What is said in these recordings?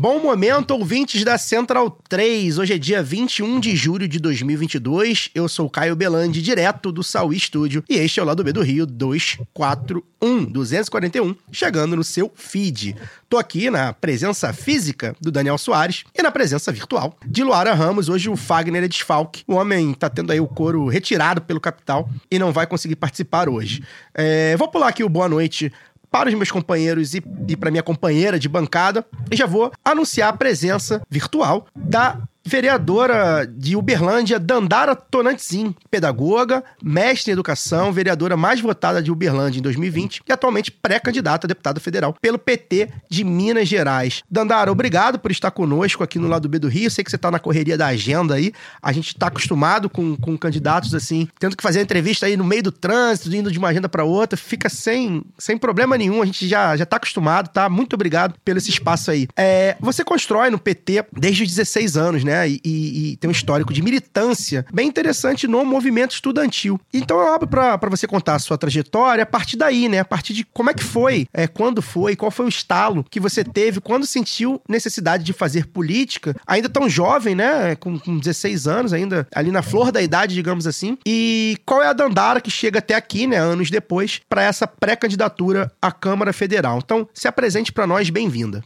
Bom momento, ouvintes da Central 3. Hoje é dia 21 de julho de 2022. Eu sou Caio Belandi, direto do Saui Studio. E este é o Lado B do Rio 241, 241, chegando no seu feed. Tô aqui na presença física do Daniel Soares e na presença virtual de Luara Ramos. Hoje o Fagner é desfalque. O homem tá tendo aí o couro retirado pelo capital e não vai conseguir participar hoje. É, vou pular aqui o boa noite para os meus companheiros e, e para minha companheira de bancada e já vou anunciar a presença virtual da vereadora de Uberlândia, Dandara Tonantzin, pedagoga, mestre em educação, vereadora mais votada de Uberlândia em 2020 e atualmente pré-candidata a deputada federal pelo PT de Minas Gerais. Dandara, obrigado por estar conosco aqui no lado B do Rio. Sei que você está na correria da agenda aí. A gente está acostumado com, com candidatos assim, tendo que fazer entrevista aí no meio do trânsito, indo de uma agenda para outra. Fica sem, sem problema nenhum. A gente já já está acostumado, tá? Muito obrigado pelo esse espaço aí. É, você constrói no PT desde os 16 anos, né? E, e, e, tem um histórico de militância bem interessante no movimento estudantil. Então eu abro para você contar a sua trajetória a partir daí, né? A partir de como é que foi, é, quando foi, qual foi o estalo que você teve, quando sentiu necessidade de fazer política, ainda tão jovem, né? Com, com 16 anos, ainda ali na flor da idade, digamos assim. E qual é a Dandara que chega até aqui, né? Anos depois, para essa pré-candidatura à Câmara Federal. Então, se apresente para nós, bem-vinda.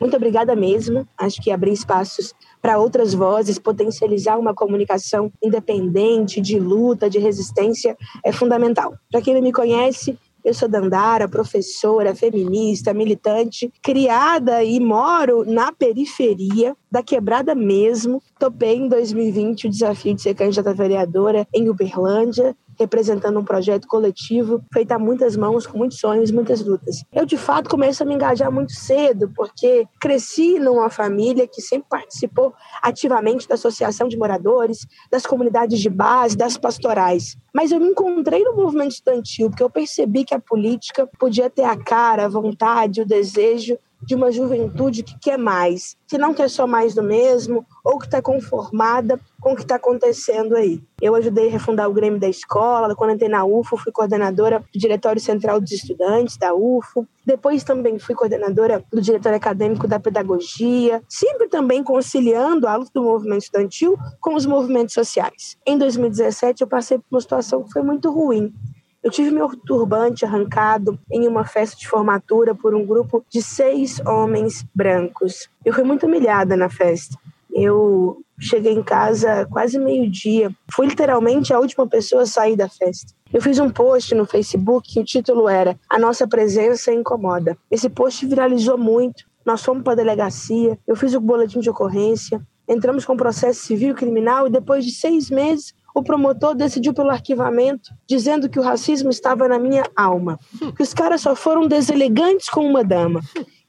Muito obrigada mesmo. Acho que abrir espaços para outras vozes, potencializar uma comunicação independente, de luta, de resistência, é fundamental. Para quem não me conhece, eu sou Dandara, professora, feminista, militante, criada e moro na periferia da quebrada mesmo. Topei em 2020 o desafio de ser candidata vereadora em Uberlândia representando um projeto coletivo feito a muitas mãos, com muitos sonhos, muitas lutas. Eu, de fato, começo a me engajar muito cedo, porque cresci numa família que sempre participou ativamente da associação de moradores, das comunidades de base, das pastorais. Mas eu me encontrei no movimento estudantil, porque eu percebi que a política podia ter a cara, a vontade, o desejo de uma juventude que quer mais, que não quer só mais do mesmo, ou que está conformada com o que está acontecendo aí. Eu ajudei a refundar o Grêmio da escola, quando entrei na UFO, fui coordenadora do Diretório Central dos Estudantes da UFO, depois também fui coordenadora do Diretório Acadêmico da Pedagogia, sempre também conciliando a luta do movimento estudantil com os movimentos sociais. Em 2017, eu passei por uma situação que foi muito ruim. Eu tive meu turbante arrancado em uma festa de formatura por um grupo de seis homens brancos. Eu fui muito humilhada na festa. Eu cheguei em casa quase meio-dia. Fui literalmente a última pessoa a sair da festa. Eu fiz um post no Facebook que o título era A Nossa Presença Incomoda. Esse post viralizou muito. Nós fomos para a delegacia, eu fiz o boletim de ocorrência, entramos com processo civil e criminal e depois de seis meses o promotor decidiu pelo arquivamento, dizendo que o racismo estava na minha alma, que os caras só foram deselegantes com uma dama.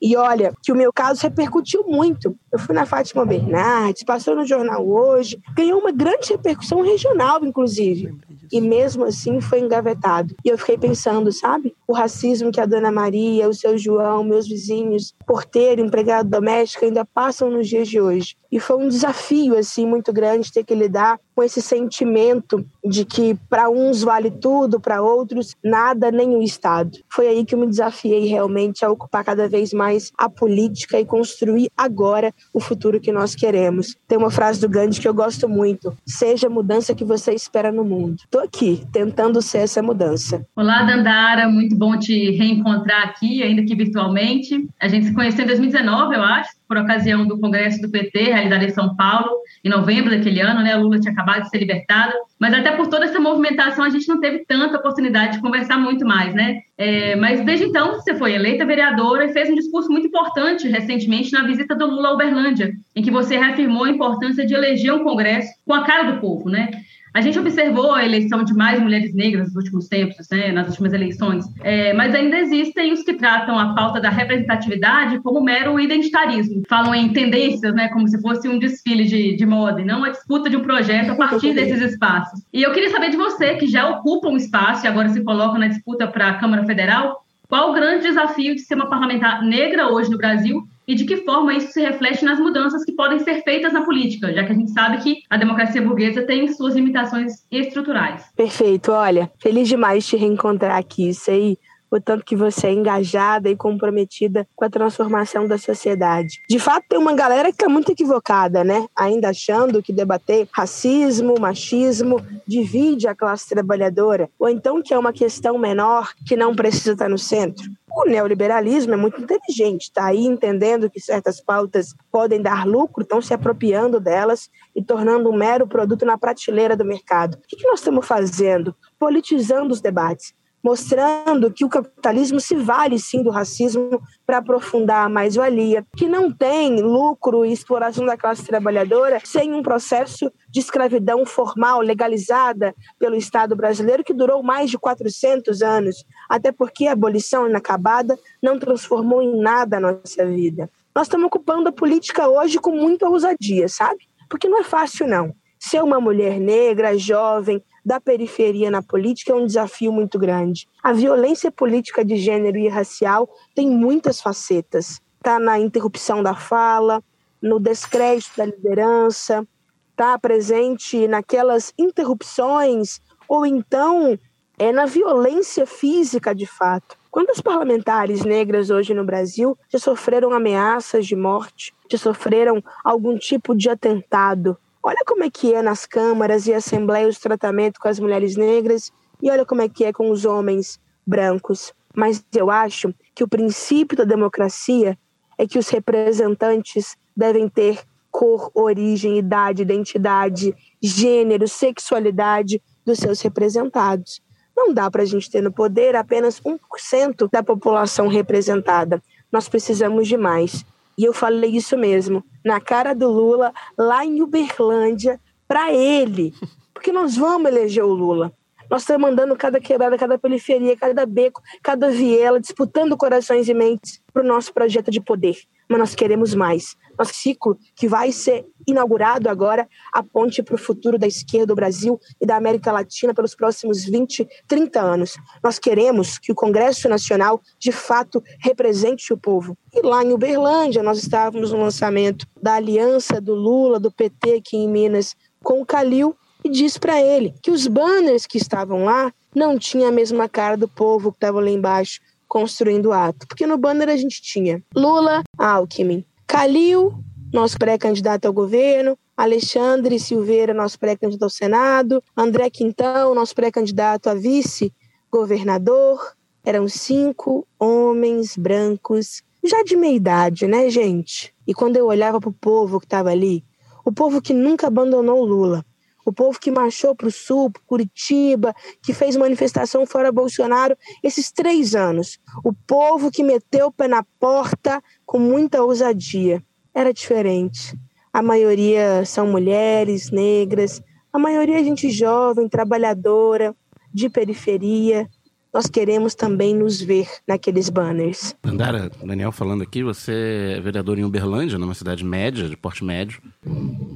E olha, que o meu caso repercutiu muito. Eu fui na Fátima Bernardes, passou no jornal hoje, ganhou uma grande repercussão regional, inclusive. E mesmo assim foi engavetado. E eu fiquei pensando, sabe? O racismo que a dona Maria, o seu João, meus vizinhos, porteiro, empregado doméstico ainda passam nos dias de hoje. E foi um desafio, assim, muito grande ter que lidar com esse sentimento de que para uns vale tudo, para outros nada, nem o Estado. Foi aí que eu me desafiei realmente a ocupar cada vez mais a política e construir agora o futuro que nós queremos. Tem uma frase do Gandhi que eu gosto muito: seja a mudança que você espera no mundo. Estou aqui, tentando ser essa mudança. Olá, Dandara, muito bom te reencontrar aqui, ainda que virtualmente. A gente se conheceu em 2019, eu acho, por ocasião do Congresso do PT, realizado em São Paulo, em novembro daquele ano, né? Lula tinha acabado de ser libertado, mas até por toda essa movimentação a gente não teve tanta oportunidade de conversar muito mais, né? É, mas desde então você foi eleita vereadora e fez um discurso muito importante recentemente na visita do Lula a Uberlândia, em que você reafirmou a importância de eleger um Congresso com a cara do povo, né? A gente observou a eleição de mais mulheres negras nos últimos tempos, né, nas últimas eleições, é, mas ainda existem os que tratam a pauta da representatividade como mero identitarismo. Falam em tendências, né, como se fosse um desfile de, de moda, e não a disputa de um projeto a partir desses espaços. E eu queria saber de você, que já ocupa um espaço e agora se coloca na disputa para a Câmara Federal, qual o grande desafio de ser uma parlamentar negra hoje no Brasil e de que forma isso se reflete nas mudanças que podem ser feitas na política, já que a gente sabe que a democracia burguesa tem suas limitações estruturais. Perfeito, olha, feliz demais te reencontrar aqui, isso aí o tanto que você é engajada e comprometida com a transformação da sociedade. De fato, tem uma galera que está muito equivocada, né? Ainda achando que debater racismo, machismo divide a classe trabalhadora, ou então que é uma questão menor que não precisa estar no centro. O neoliberalismo é muito inteligente, está aí entendendo que certas pautas podem dar lucro, estão se apropriando delas e tornando um mero produto na prateleira do mercado. O que nós estamos fazendo? Politizando os debates mostrando que o capitalismo se vale sim do racismo para aprofundar a mais-valia, que não tem lucro e exploração da classe trabalhadora sem um processo de escravidão formal legalizada pelo Estado brasileiro que durou mais de 400 anos, até porque a abolição inacabada não transformou em nada a nossa vida. Nós estamos ocupando a política hoje com muita ousadia, sabe? Porque não é fácil não. Ser uma mulher negra, jovem, da periferia na política é um desafio muito grande. A violência política de gênero e racial tem muitas facetas. Está na interrupção da fala, no descrédito da liderança, está presente naquelas interrupções, ou então é na violência física de fato. Quantas parlamentares negras hoje no Brasil já sofreram ameaças de morte, já sofreram algum tipo de atentado? Olha como é que é nas câmaras e assembleias o tratamento com as mulheres negras e olha como é que é com os homens brancos. Mas eu acho que o princípio da democracia é que os representantes devem ter cor, origem, idade, identidade, gênero, sexualidade dos seus representados. Não dá para a gente ter no poder apenas 1% da população representada. Nós precisamos de mais. E eu falei isso mesmo, na cara do Lula, lá em Uberlândia, para ele. Porque nós vamos eleger o Lula. Nós estamos mandando cada quebrada, cada periferia, cada beco, cada viela, disputando corações e mentes para o nosso projeto de poder. Mas nós queremos mais. Nosso ciclo que vai ser inaugurado agora, a ponte para o futuro da esquerda do Brasil e da América Latina pelos próximos 20, 30 anos. Nós queremos que o Congresso Nacional, de fato, represente o povo. E lá em Uberlândia, nós estávamos no lançamento da aliança do Lula, do PT aqui em Minas, com o Calil, e diz para ele que os banners que estavam lá não tinham a mesma cara do povo que estava lá embaixo construindo o ato. Porque no banner a gente tinha Lula, Alckmin, Calil, nosso pré-candidato ao governo, Alexandre Silveira, nosso pré-candidato ao Senado, André Quintão, nosso pré-candidato a vice-governador. Eram cinco homens brancos, já de meia idade, né, gente? E quando eu olhava para o povo que estava ali, o povo que nunca abandonou Lula, o povo que marchou para o Sul, para Curitiba, que fez manifestação fora Bolsonaro esses três anos. O povo que meteu o pé na porta com muita ousadia. Era diferente. A maioria são mulheres, negras, a maioria é gente jovem, trabalhadora, de periferia, nós queremos também nos ver naqueles banners. Andara, Daniel falando aqui, você é vereador em Uberlândia, numa cidade média, de porte médio.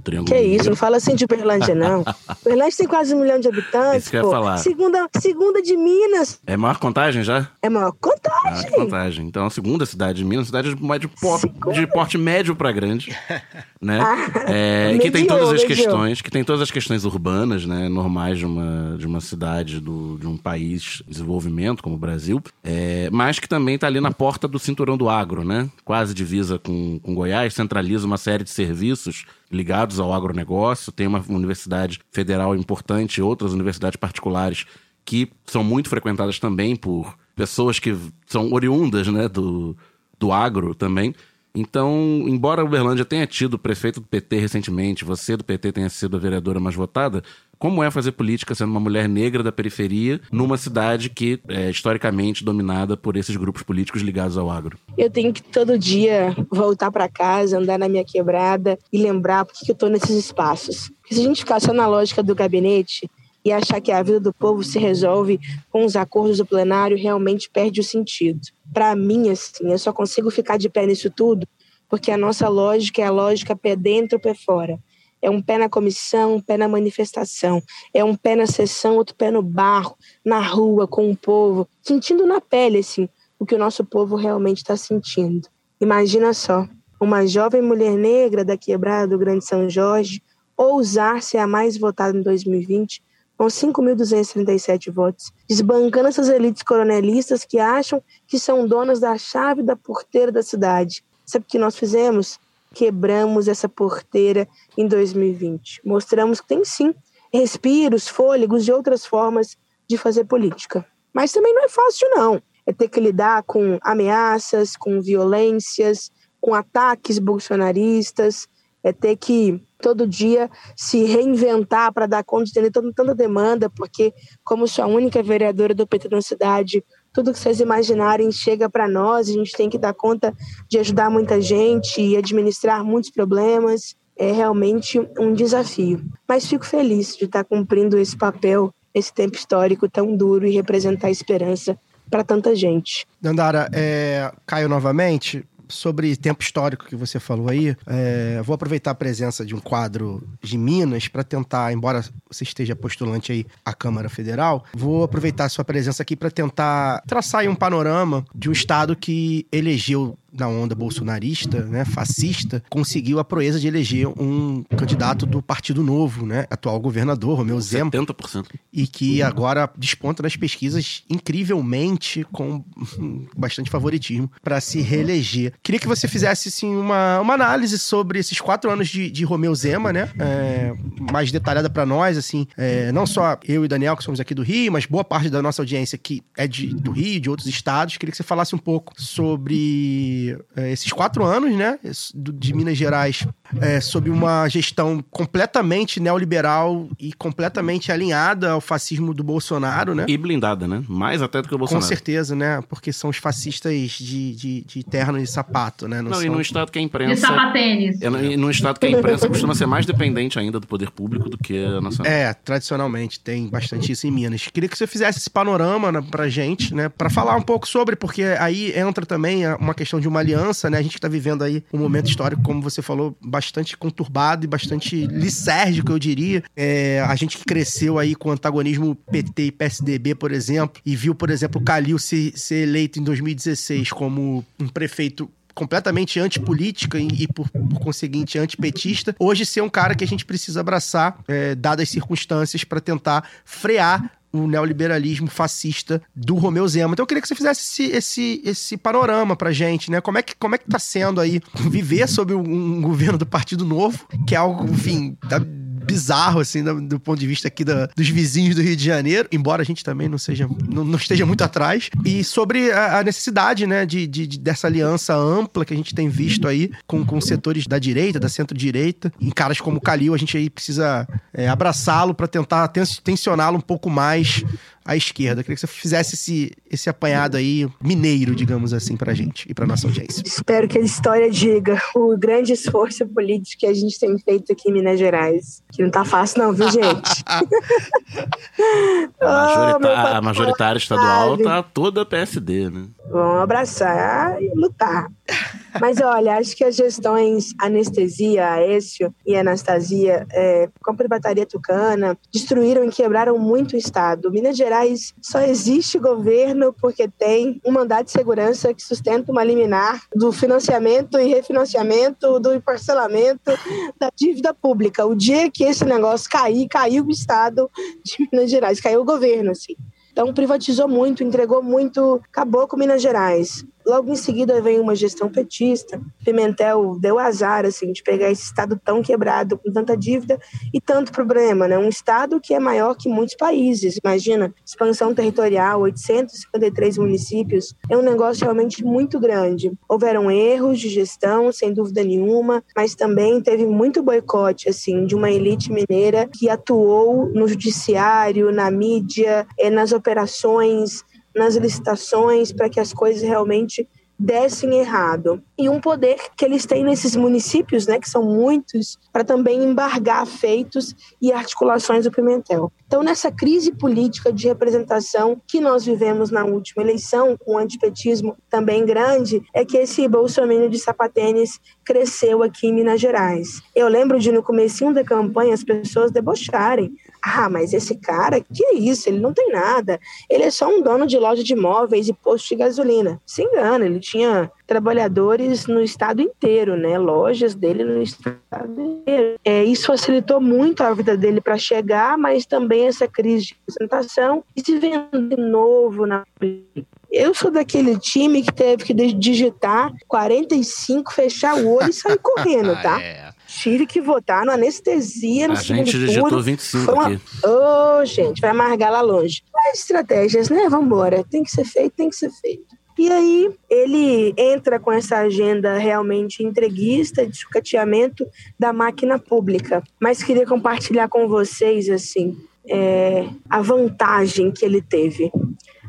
Triângulo que isso, não fala assim de Uberlândia, não. Uberlândia tem quase um milhão de habitantes. Isso que eu ia falar. Segunda, segunda de Minas. É maior contagem já? É maior contagem. Maior contagem. Então, a segunda cidade de Minas, cidade de, de, porte, de porte médio para grande. né? Ah, é, e que tem todas as questões, que tem todas as questões urbanas, né? Normais de uma, de uma cidade, do, de um país desenvolvido desenvolvimento, como o Brasil, é, mas que também está ali na porta do cinturão do agro, né? Quase divisa com, com Goiás, centraliza uma série de serviços ligados ao agronegócio, tem uma universidade federal importante, outras universidades particulares que são muito frequentadas também por pessoas que são oriundas né, do, do agro também. Então, embora a Uberlândia tenha tido prefeito do PT recentemente, você do PT tenha sido a vereadora mais votada, como é fazer política sendo uma mulher negra da periferia numa cidade que é historicamente dominada por esses grupos políticos ligados ao agro? Eu tenho que todo dia voltar para casa, andar na minha quebrada e lembrar por que eu estou nesses espaços. Porque se a gente ficar só na lógica do gabinete e achar que a vida do povo se resolve com os acordos do plenário, realmente perde o sentido. Para mim, assim, eu só consigo ficar de pé nisso tudo porque a nossa lógica é a lógica pé dentro, pé fora. É um pé na comissão, um pé na manifestação. É um pé na sessão, outro pé no barro, na rua, com o povo, sentindo na pele, assim, o que o nosso povo realmente está sentindo. Imagina só, uma jovem mulher negra da quebrada do Grande São Jorge ousar ser a mais votada em 2020 com 5.237 votos, desbancando essas elites coronelistas que acham que são donas da chave da porteira da cidade. Sabe o que nós fizemos? Quebramos essa porteira em 2020. Mostramos que tem sim respiros, fôlegos e outras formas de fazer política. Mas também não é fácil, não. É ter que lidar com ameaças, com violências, com ataques bolsonaristas, é ter que todo dia se reinventar para dar conta de tanta demanda, porque, como sou a única vereadora do PT na cidade, tudo que vocês imaginarem chega para nós, a gente tem que dar conta de ajudar muita gente e administrar muitos problemas. É realmente um desafio. Mas fico feliz de estar cumprindo esse papel, esse tempo histórico tão duro e representar esperança para tanta gente. Dandara, é, Caio novamente, sobre tempo histórico que você falou aí, é, vou aproveitar a presença de um quadro de Minas para tentar, embora você esteja postulante aí à Câmara Federal, vou aproveitar a sua presença aqui para tentar traçar um panorama de um estado que elegeu na onda bolsonarista, né, fascista, conseguiu a proeza de eleger um candidato do Partido Novo, né, atual governador, Romeu Zema. 70%. E que agora desponta nas pesquisas incrivelmente com bastante favoritismo para se reeleger. Queria que você fizesse, assim, uma, uma análise sobre esses quatro anos de, de Romeu Zema, né, é, mais detalhada para nós, assim, é, não só eu e Daniel, que somos aqui do Rio, mas boa parte da nossa audiência que é de, do Rio, de outros estados. Queria que você falasse um pouco sobre é, esses quatro anos, né, de Minas Gerais, é, sob uma gestão completamente neoliberal e completamente alinhada ao fascismo do Bolsonaro, né? E blindada, né? Mais até do que o Bolsonaro. Com certeza, né? Porque são os fascistas de, de, de terno e sapato, né? Não, Não são... e num estado que a imprensa... De sapatênis. É, e num estado que a imprensa costuma ser mais dependente ainda do poder público do que a nacional. É, tradicionalmente tem bastante isso em Minas. Queria que você fizesse esse panorama né, pra gente, né? Pra falar um pouco sobre, porque aí entra também uma questão de uma aliança, né? A gente que tá vivendo aí um momento histórico, como você falou, bastante conturbado e bastante lisérgico, eu diria. É, a gente que cresceu aí com o antagonismo PT e PSDB, por exemplo, e viu, por exemplo, o Calil ser, ser eleito em 2016 como um prefeito completamente antipolítica e, e por, por, conseguinte, antipetista, hoje ser um cara que a gente precisa abraçar, é, dadas as circunstâncias, para tentar frear o neoliberalismo fascista do Romeu Zema. Então eu queria que você fizesse esse, esse, esse panorama pra gente, né? Como é que, como é que tá sendo aí viver sob um, governo do Partido Novo, que é algo, enfim, da, bizarro, assim, do, do, ponto de vista aqui dos vizinhos do Rio de Janeiro, embora a gente também não seja, não, não esteja muito atrás, e sobre a, a necessidade, né, de, de, de, dessa aliança ampla que a gente tem visto aí com, com setores da direita, da centro-direita, em caras como o Calil, a gente aí precisa é, abraçá-lo para tentar tensioná-lo um pouco mais à esquerda. queria que você fizesse esse, esse apanhado aí mineiro, digamos assim, pra gente e pra nossa audiência. Espero que a história diga o grande esforço político que a gente tem feito aqui em Minas Gerais. Que não tá fácil, não, viu, gente? a, majorita oh, a majoritária estadual tá toda PSD, né? Vamos abraçar e lutar. Mas olha, acho que as gestões Anestesia, Aécio e Anastasia, é, tucana, destruíram e quebraram muito o Estado. Minas Gerais só existe governo porque tem um mandato de segurança que sustenta uma liminar do financiamento e refinanciamento, do parcelamento da dívida pública. O dia que esse negócio cair, caiu o Estado de Minas Gerais, caiu o governo, assim. Então privatizou muito, entregou muito, acabou com Minas Gerais. Logo em seguida vem uma gestão petista. Pimentel deu azar assim de pegar esse estado tão quebrado, com tanta dívida e tanto problema, né? Um estado que é maior que muitos países. Imagina, expansão territorial, 853 municípios, é um negócio realmente muito grande. Houveram erros de gestão, sem dúvida nenhuma, mas também teve muito boicote assim de uma elite mineira que atuou no judiciário, na mídia, eh, nas operações nas licitações para que as coisas realmente dessem errado. E um poder que eles têm nesses municípios, né, que são muitos, para também embargar feitos e articulações do Pimentel. Então, nessa crise política de representação que nós vivemos na última eleição, com o antipetismo também grande, é que esse bolsominion de sapatênis cresceu aqui em Minas Gerais. Eu lembro de no comecinho da campanha as pessoas debocharem. Ah, mas esse cara, que é isso? Ele não tem nada. Ele é só um dono de loja de móveis e posto de gasolina. Se engana, ele tinha trabalhadores no estado inteiro, né? Lojas dele no estado inteiro. É, isso facilitou muito a vida dele para chegar, mas também essa crise de representação e se vender de novo na eu sou daquele time que teve que digitar 45, fechar o olho e sair correndo, tá? é. Tive que votar no anestesia no A gente digitou turno. 25 uma... aqui. Ô, oh, gente, vai amargar lá longe. Mas estratégias, né? Vambora. Tem que ser feito, tem que ser feito. E aí ele entra com essa agenda realmente entreguista de sucateamento da máquina pública. Mas queria compartilhar com vocês assim é, a vantagem que ele teve.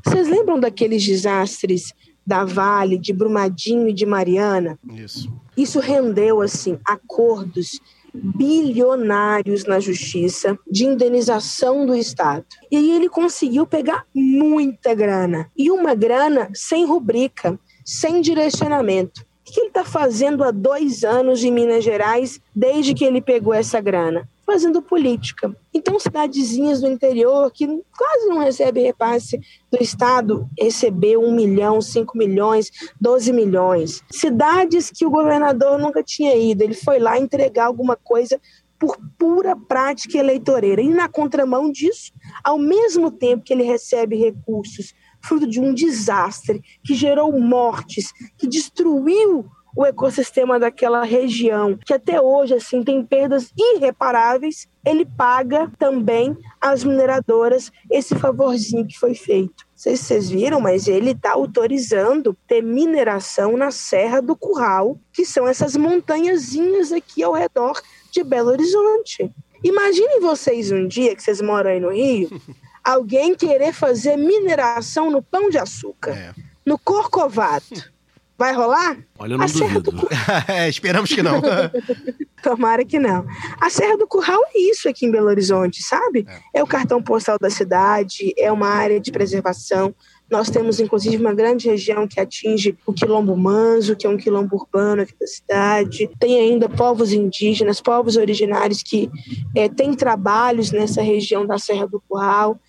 Vocês lembram daqueles desastres da Vale, de Brumadinho e de Mariana? Isso. Isso rendeu assim acordos bilionários na justiça de indenização do Estado. E aí ele conseguiu pegar muita grana. E uma grana sem rubrica, sem direcionamento. O que ele está fazendo há dois anos em Minas Gerais, desde que ele pegou essa grana? Fazendo política. Então, cidadezinhas do interior que quase não recebem repasse do Estado, recebeu um milhão, cinco milhões, doze milhões. Cidades que o governador nunca tinha ido, ele foi lá entregar alguma coisa por pura prática eleitoreira. E na contramão disso, ao mesmo tempo que ele recebe recursos fruto de um desastre que gerou mortes, que destruiu o ecossistema daquela região, que até hoje assim tem perdas irreparáveis, ele paga também às mineradoras esse favorzinho que foi feito. Não sei se vocês viram, mas ele está autorizando ter mineração na Serra do Curral, que são essas montanhazinhas aqui ao redor de Belo Horizonte. Imaginem vocês um dia que vocês moram aí no Rio, alguém querer fazer mineração no Pão de Açúcar, é. no Corcovato. Vai rolar? Olha, eu não a duvido. Do... é, esperamos que não. Tomara que não. A Serra do Curral é isso aqui em Belo Horizonte, sabe? É. é o cartão postal da cidade, é uma área de preservação. Nós temos, inclusive, uma grande região que atinge o Quilombo Manso, que é um quilombo urbano aqui da cidade. Tem ainda povos indígenas, povos originários que é, têm trabalhos nessa região da Serra do Curral.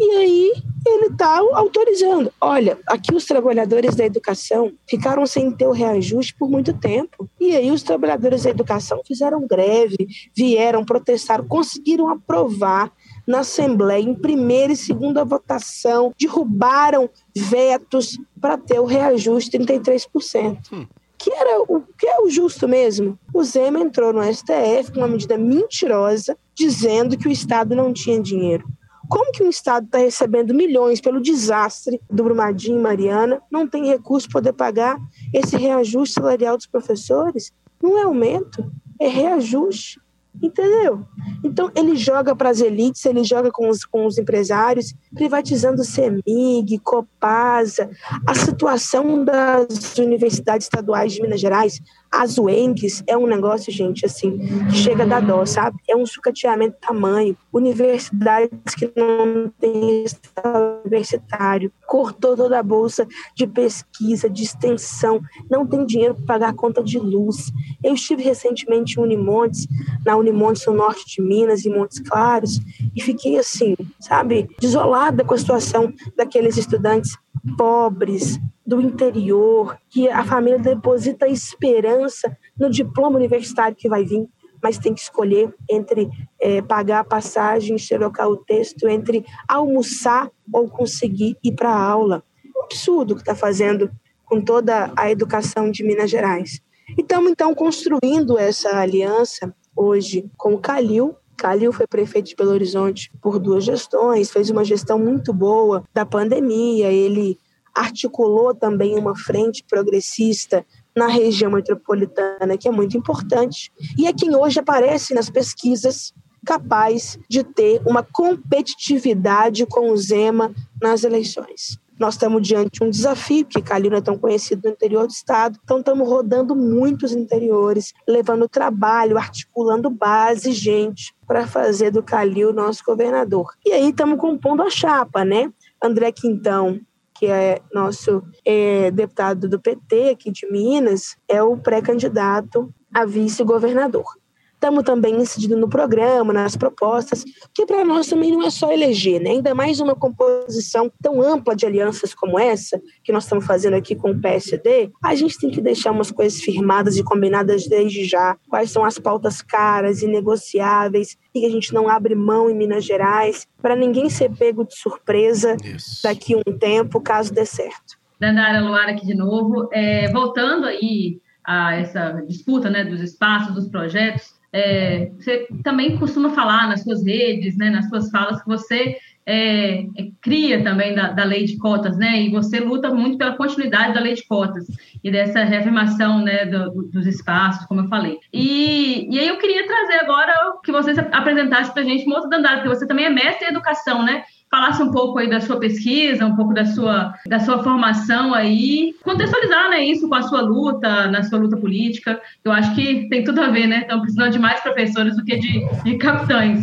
E aí ele está autorizando. Olha, aqui os trabalhadores da educação ficaram sem ter o reajuste por muito tempo. E aí os trabalhadores da educação fizeram greve, vieram, protestaram, conseguiram aprovar na Assembleia, em primeira e segunda votação, derrubaram vetos para ter o reajuste 33%. Hum que era o que é o justo mesmo. O Zema entrou no STF com uma medida mentirosa, dizendo que o Estado não tinha dinheiro. Como que um Estado está recebendo milhões pelo desastre do Brumadinho e Mariana, não tem recurso para poder pagar esse reajuste salarial dos professores? Não é aumento, é reajuste. Entendeu? Então, ele joga para as elites, ele joga com os, com os empresários, privatizando o CEMIG, Copasa, a situação das universidades estaduais de Minas Gerais, as UENGs, é um negócio, gente, assim, que chega da dó, sabe? É um sucateamento tamanho. Universidades que não têm universitário, cortou toda a bolsa de pesquisa, de extensão, não tem dinheiro para pagar a conta de luz. Eu estive recentemente em Unimontes, na Unimontes no norte de Minas, em Montes Claros, e fiquei assim, sabe, desolada com a situação daqueles estudantes pobres, do interior, que a família deposita esperança no diploma universitário que vai vir, mas tem que escolher entre é, pagar a passagem, xerocar o texto, entre almoçar ou conseguir ir para a aula. Um absurdo que está fazendo com toda a educação de Minas Gerais. E estamos, então, construindo essa aliança hoje com o Calil. Calil foi prefeito de Belo Horizonte por duas gestões, fez uma gestão muito boa da pandemia, ele articulou também uma frente progressista na região metropolitana, que é muito importante, e é quem hoje aparece nas pesquisas capaz de ter uma competitividade com o Zema nas eleições. Nós estamos diante de um desafio, porque Calil não é tão conhecido no interior do estado, então estamos rodando muitos interiores, levando trabalho, articulando base, gente, para fazer do Calil nosso governador. E aí estamos compondo a chapa, né? André Quintão, que é nosso é, deputado do PT aqui de Minas, é o pré-candidato a vice-governador. Estamos também incidindo no programa, nas propostas, que para nós também não é só eleger, né? ainda mais uma composição tão ampla de alianças como essa, que nós estamos fazendo aqui com o PSD, a gente tem que deixar umas coisas firmadas e combinadas desde já. Quais são as pautas caras e negociáveis e que a gente não abre mão em Minas Gerais, para ninguém ser pego de surpresa Isso. daqui a um tempo, caso dê certo. Dandara Luara aqui de novo. É, voltando aí a essa disputa né, dos espaços, dos projetos, é, você também costuma falar nas suas redes, né, nas suas falas, que você é, é, cria também da, da, lei de cotas, né? E você luta muito pela continuidade da lei de cotas e dessa reafirmação, né, do, dos espaços, como eu falei. E, e aí eu queria trazer agora que você apresentasse para a gente uma outra dandada, porque você também é mestre em educação, né? Falasse um pouco aí da sua pesquisa, um pouco da sua, da sua formação aí, contextualizar né, isso com a sua luta, na sua luta política. Eu acho que tem tudo a ver, né? Estão precisando de mais professores do que de, de capitães.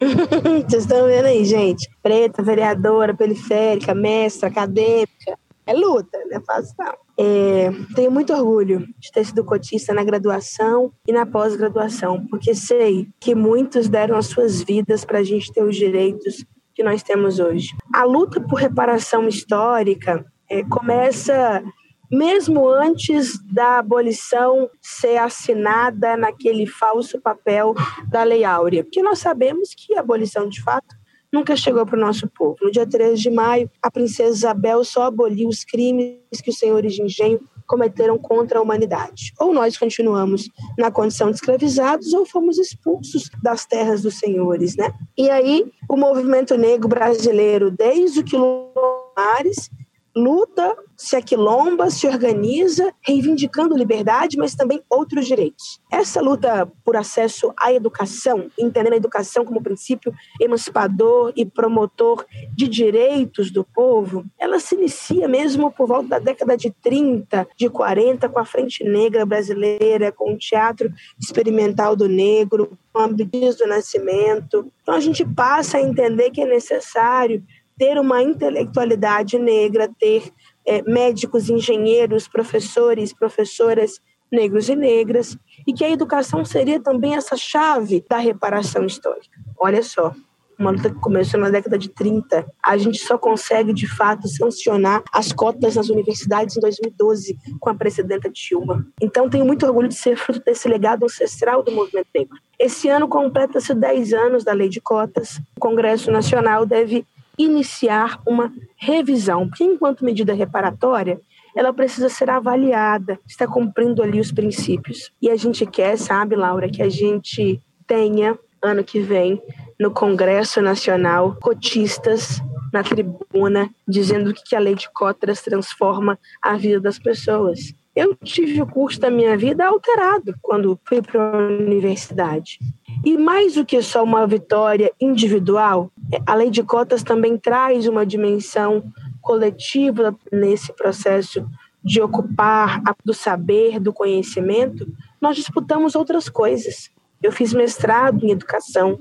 Vocês estão vendo aí, gente? Preta, vereadora, periférica, mestra, acadêmica. É luta, não é fácil. É, tenho muito orgulho de ter sido cotista na graduação e na pós-graduação, porque sei que muitos deram as suas vidas para a gente ter os direitos que nós temos hoje. A luta por reparação histórica é, começa mesmo antes da abolição ser assinada naquele falso papel da Lei Áurea, porque nós sabemos que a abolição, de fato, nunca chegou para o nosso povo. No dia 13 de maio, a princesa Isabel só aboliu os crimes que os senhores de engenho cometeram contra a humanidade. Ou nós continuamos na condição de escravizados ou fomos expulsos das terras dos senhores, né? E aí o movimento negro brasileiro, desde o quilombares, luta, se aquilomba, se organiza, reivindicando liberdade, mas também outros direitos. Essa luta por acesso à educação, entendendo a educação como princípio emancipador e promotor de direitos do povo, ela se inicia mesmo por volta da década de 30, de 40, com a Frente Negra Brasileira, com o Teatro Experimental do Negro, com a Abdias do Nascimento. Então a gente passa a entender que é necessário ter uma intelectualidade negra, ter é, médicos, engenheiros, professores, professoras negros e negras, e que a educação seria também essa chave da reparação histórica. Olha só, uma luta que começou na década de 30. A gente só consegue, de fato, sancionar as cotas nas universidades em 2012, com a presidenta Dilma. Então, tenho muito orgulho de ser fruto desse legado ancestral do movimento negro. Esse ano completa-se 10 anos da lei de cotas. O Congresso Nacional deve iniciar uma revisão, porque enquanto medida reparatória, ela precisa ser avaliada, está cumprindo ali os princípios. E a gente quer, sabe, Laura, que a gente tenha ano que vem no Congresso Nacional cotistas na tribuna dizendo que a lei de cotas transforma a vida das pessoas. Eu tive o curso da minha vida alterado quando fui para a universidade. E mais do que só uma vitória individual, a lei de cotas também traz uma dimensão coletiva nesse processo de ocupar do saber, do conhecimento. Nós disputamos outras coisas. Eu fiz mestrado em educação,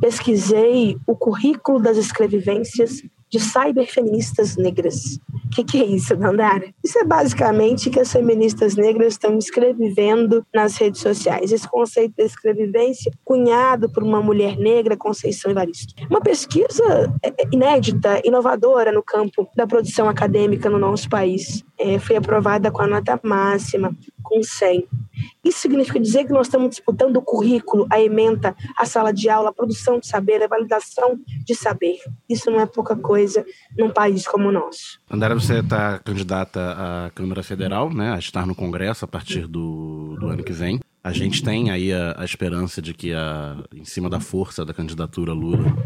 pesquisei o currículo das escrevivências de cyberfeministas negras. O que, que, é isso, Dandara? Isso é basicamente que as feministas negras estão escrevivendo nas redes sociais. Esse conceito da escrevivência, cunhado por uma mulher negra, Conceição Evaristo. Uma pesquisa é, é, inédita, inovadora no campo da produção acadêmica no nosso país. É, foi aprovada com a nota máxima, com 100. Isso significa dizer que nós estamos disputando o currículo, a ementa, a sala de aula, a produção de saber, a validação de saber. Isso não é pouca coisa num país como o nosso. Andara, você está candidata à Câmara Federal, né, a estar no Congresso a partir do, do ano que vem. A gente tem aí a, a, esperança de que, a, em cima da força da candidatura Lula,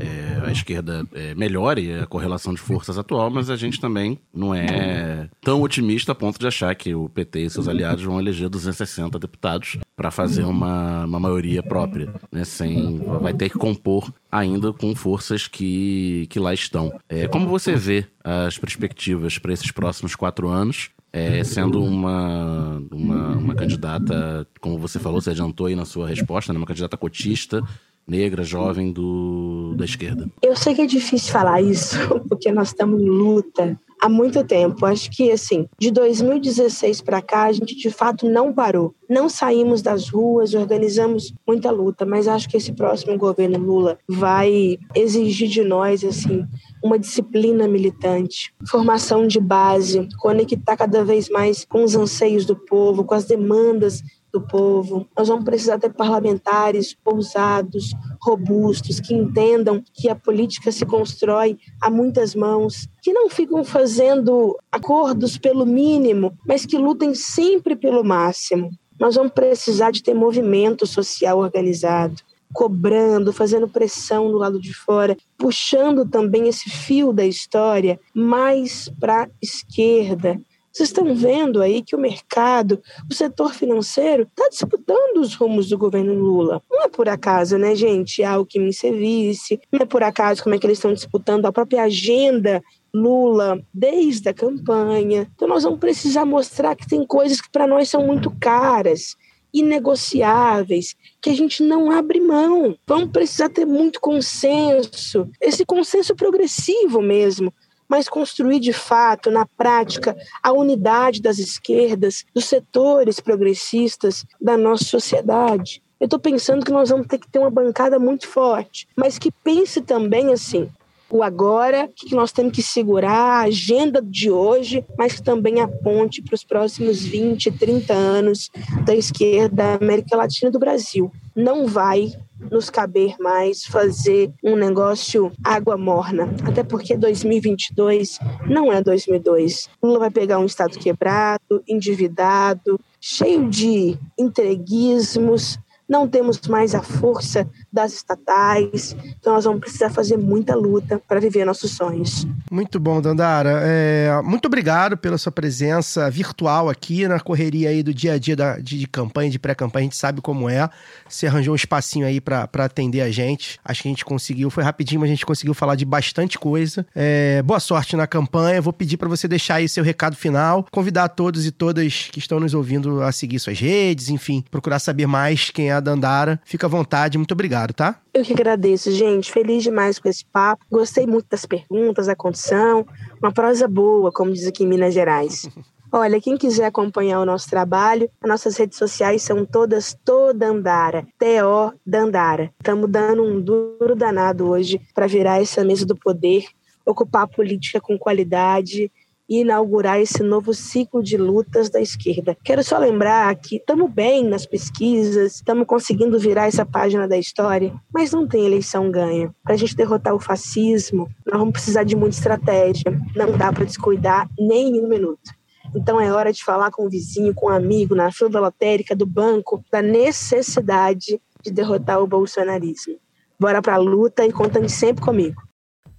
é, a esquerda é, melhore a correlação de forças atual, mas a gente também não é tão otimista a ponto de achar que o PT e seus aliados vão eleger 260 deputados para fazer uma, uma maioria própria, né? Sem, vai ter que compor ainda com forças que, que lá estão. É, como você vê as perspectivas para esses próximos quatro anos? é, sendo uma, uma, uma, candidata, como você falou, você adiantou aí na sua resposta, né, uma candidata cotista, negra, jovem do, da esquerda. Eu sei que é difícil falar isso, porque nós estamos em luta há muito tempo. Acho que, assim, de 2016 para cá, a gente de fato não parou. Não saímos das ruas, organizamos muita luta, mas acho que esse próximo governo Lula vai exigir de nós, assim, uma disciplina militante, formação de base, conectar cada vez mais com os anseios do povo, com as demandas do povo. Nós vamos precisar ter parlamentares ousados, robustos, que entendam que a política se constrói a muitas mãos, que não ficam fazendo acordos pelo mínimo, mas que lutem sempre pelo máximo. Nós vamos precisar de ter movimento social organizado cobrando, fazendo pressão do lado de fora, puxando também esse fio da história mais para a esquerda. Vocês estão vendo aí que o mercado, o setor financeiro, está disputando os rumos do governo Lula. Não é por acaso, né, gente? Alckmin ser vice, não é por acaso como é que eles estão disputando a própria agenda Lula desde a campanha. Então nós vamos precisar mostrar que tem coisas que para nós são muito caras inegociáveis, que a gente não abre mão. Vamos precisar ter muito consenso, esse consenso progressivo mesmo, mas construir de fato, na prática, a unidade das esquerdas, dos setores progressistas da nossa sociedade. Eu estou pensando que nós vamos ter que ter uma bancada muito forte, mas que pense também assim: o agora, que nós temos que segurar, a agenda de hoje, mas que também aponte para os próximos 20, 30 anos da esquerda da América Latina e do Brasil. Não vai nos caber mais fazer um negócio água morna, até porque 2022 não é 2002. Lula vai pegar um estado quebrado, endividado, cheio de entreguismos, não temos mais a força das estatais, então nós vamos precisar fazer muita luta para viver nossos sonhos. Muito bom, Dandara. É, muito obrigado pela sua presença virtual aqui na correria aí do dia a dia da, de, de campanha, de pré-campanha, a gente sabe como é. Você arranjou um espacinho aí para atender a gente. Acho que a gente conseguiu, foi rapidinho, mas a gente conseguiu falar de bastante coisa. É, boa sorte na campanha. Vou pedir para você deixar aí seu recado final, convidar todos e todas que estão nos ouvindo a seguir suas redes, enfim, procurar saber mais quem é a Dandara. Fica à vontade, muito obrigado, tá? Eu que agradeço, gente. Feliz demais com esse papo. Gostei muito das perguntas, da condição. Uma prosa boa, como diz aqui em Minas Gerais. Olha, quem quiser acompanhar o nosso trabalho, as nossas redes sociais são todas Toda Andara, T-O Dandara. Estamos dando um duro danado hoje para virar essa mesa do poder, ocupar a política com qualidade, e inaugurar esse novo ciclo de lutas da esquerda. Quero só lembrar que estamos bem nas pesquisas, estamos conseguindo virar essa página da história, mas não tem eleição ganha. Para a gente derrotar o fascismo, nós vamos precisar de muita estratégia. Não dá para descuidar nem um minuto. Então é hora de falar com o vizinho, com o amigo, na fila lotérica, do banco, da necessidade de derrotar o bolsonarismo. Bora para a luta e contem sempre comigo.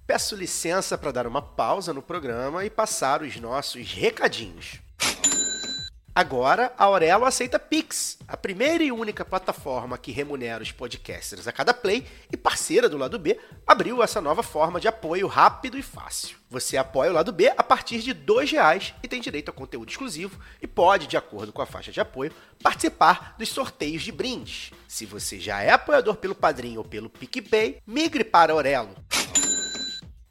Peço licença para dar uma pausa no programa e passar os nossos recadinhos. Agora, a Aurelo aceita Pix, a primeira e única plataforma que remunera os podcasters a cada play e parceira do lado B, abriu essa nova forma de apoio rápido e fácil. Você apoia o lado B a partir de R$ reais e tem direito a conteúdo exclusivo e pode, de acordo com a faixa de apoio, participar dos sorteios de brindes. Se você já é apoiador pelo Padrinho ou pelo PicPay, migre para Aurelo.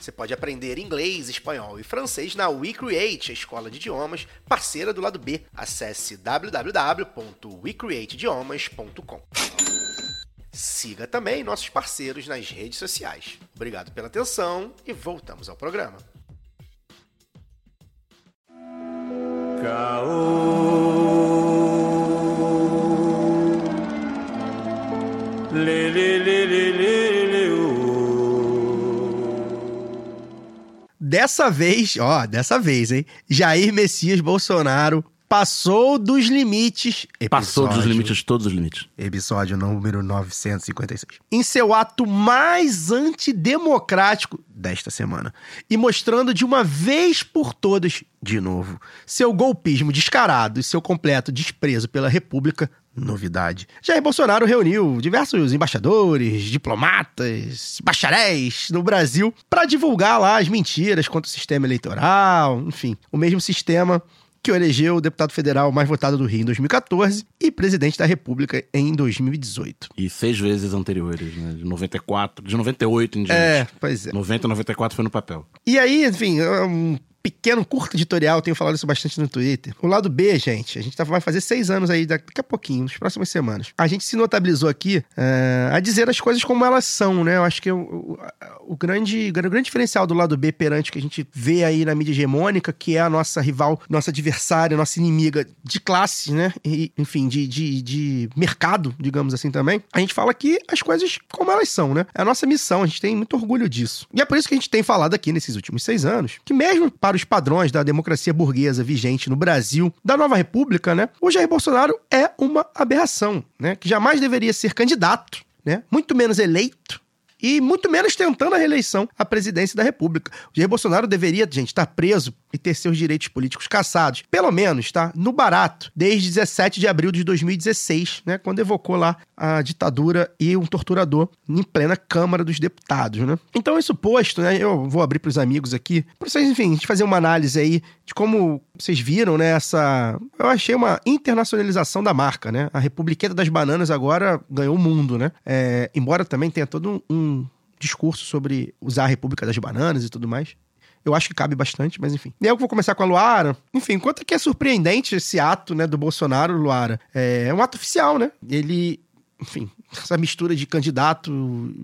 Você pode aprender inglês, espanhol e francês na WeCreate, a escola de idiomas parceira do lado B. Acesse www.wecreateidiomas.com. Siga também nossos parceiros nas redes sociais. Obrigado pela atenção e voltamos ao programa. Lê, Dessa vez, ó, dessa vez, hein? Jair Messias Bolsonaro passou dos limites. Passou dos Episódio- limites, todos os limites. Episódio número 956. Em seu ato mais antidemocrático desta semana. E mostrando de uma vez por todas, de novo, seu golpismo descarado e seu completo desprezo pela República. Novidade. Jair Bolsonaro reuniu diversos embaixadores, diplomatas, bacharéis no Brasil para divulgar lá as mentiras contra o sistema eleitoral, enfim, o mesmo sistema que elegeu o deputado federal mais votado do Rio em 2014 e presidente da República em 2018. E seis vezes anteriores, né? De 94, de 98 em diante. É, pois é. 90 e 94 foi no papel. E aí, enfim, é um pequeno, curto editorial, tenho falado isso bastante no Twitter. O lado B, gente, a gente tá- vai fazer seis anos aí, daqui a pouquinho, nas próximas semanas. A gente se notabilizou aqui é, a dizer as coisas como elas são, né? Eu acho que o, o, o grande, o grande diferencial do lado B perante o que a gente vê aí na mídia hegemônica, que é a nossa rival, nossa adversária, nossa inimiga de classe, né? E, enfim, de, de, de mercado, digamos assim também. A gente fala aqui as coisas como elas são, né? É a nossa missão, a gente tem muito orgulho disso. E é por isso que a gente tem falado aqui nesses últimos seis anos, que mesmo para os padrões da democracia burguesa vigente no Brasil, da nova república, né? O Jair Bolsonaro é uma aberração, né? Que jamais deveria ser candidato, né? Muito menos eleito e muito menos tentando a reeleição à presidência da República. O Jair Bolsonaro deveria, gente, estar preso e ter seus direitos políticos cassados, pelo menos, tá? No barato, desde 17 de abril de 2016, né? Quando evocou lá a ditadura e um torturador em plena Câmara dos Deputados, né? Então, isso posto, né? Eu vou abrir para os amigos aqui, para vocês, enfim, a gente fazer uma análise aí de como vocês viram, né? Essa. Eu achei uma internacionalização da marca, né? A Republiqueta das Bananas agora ganhou o mundo, né? É, embora também tenha todo um, um discurso sobre usar a República das Bananas e tudo mais. Eu acho que cabe bastante, mas enfim. E eu vou começar com a Luara. Enfim, quanto que é surpreendente esse ato, né, do Bolsonaro, Luara. É um ato oficial, né? Ele, enfim, essa mistura de candidato,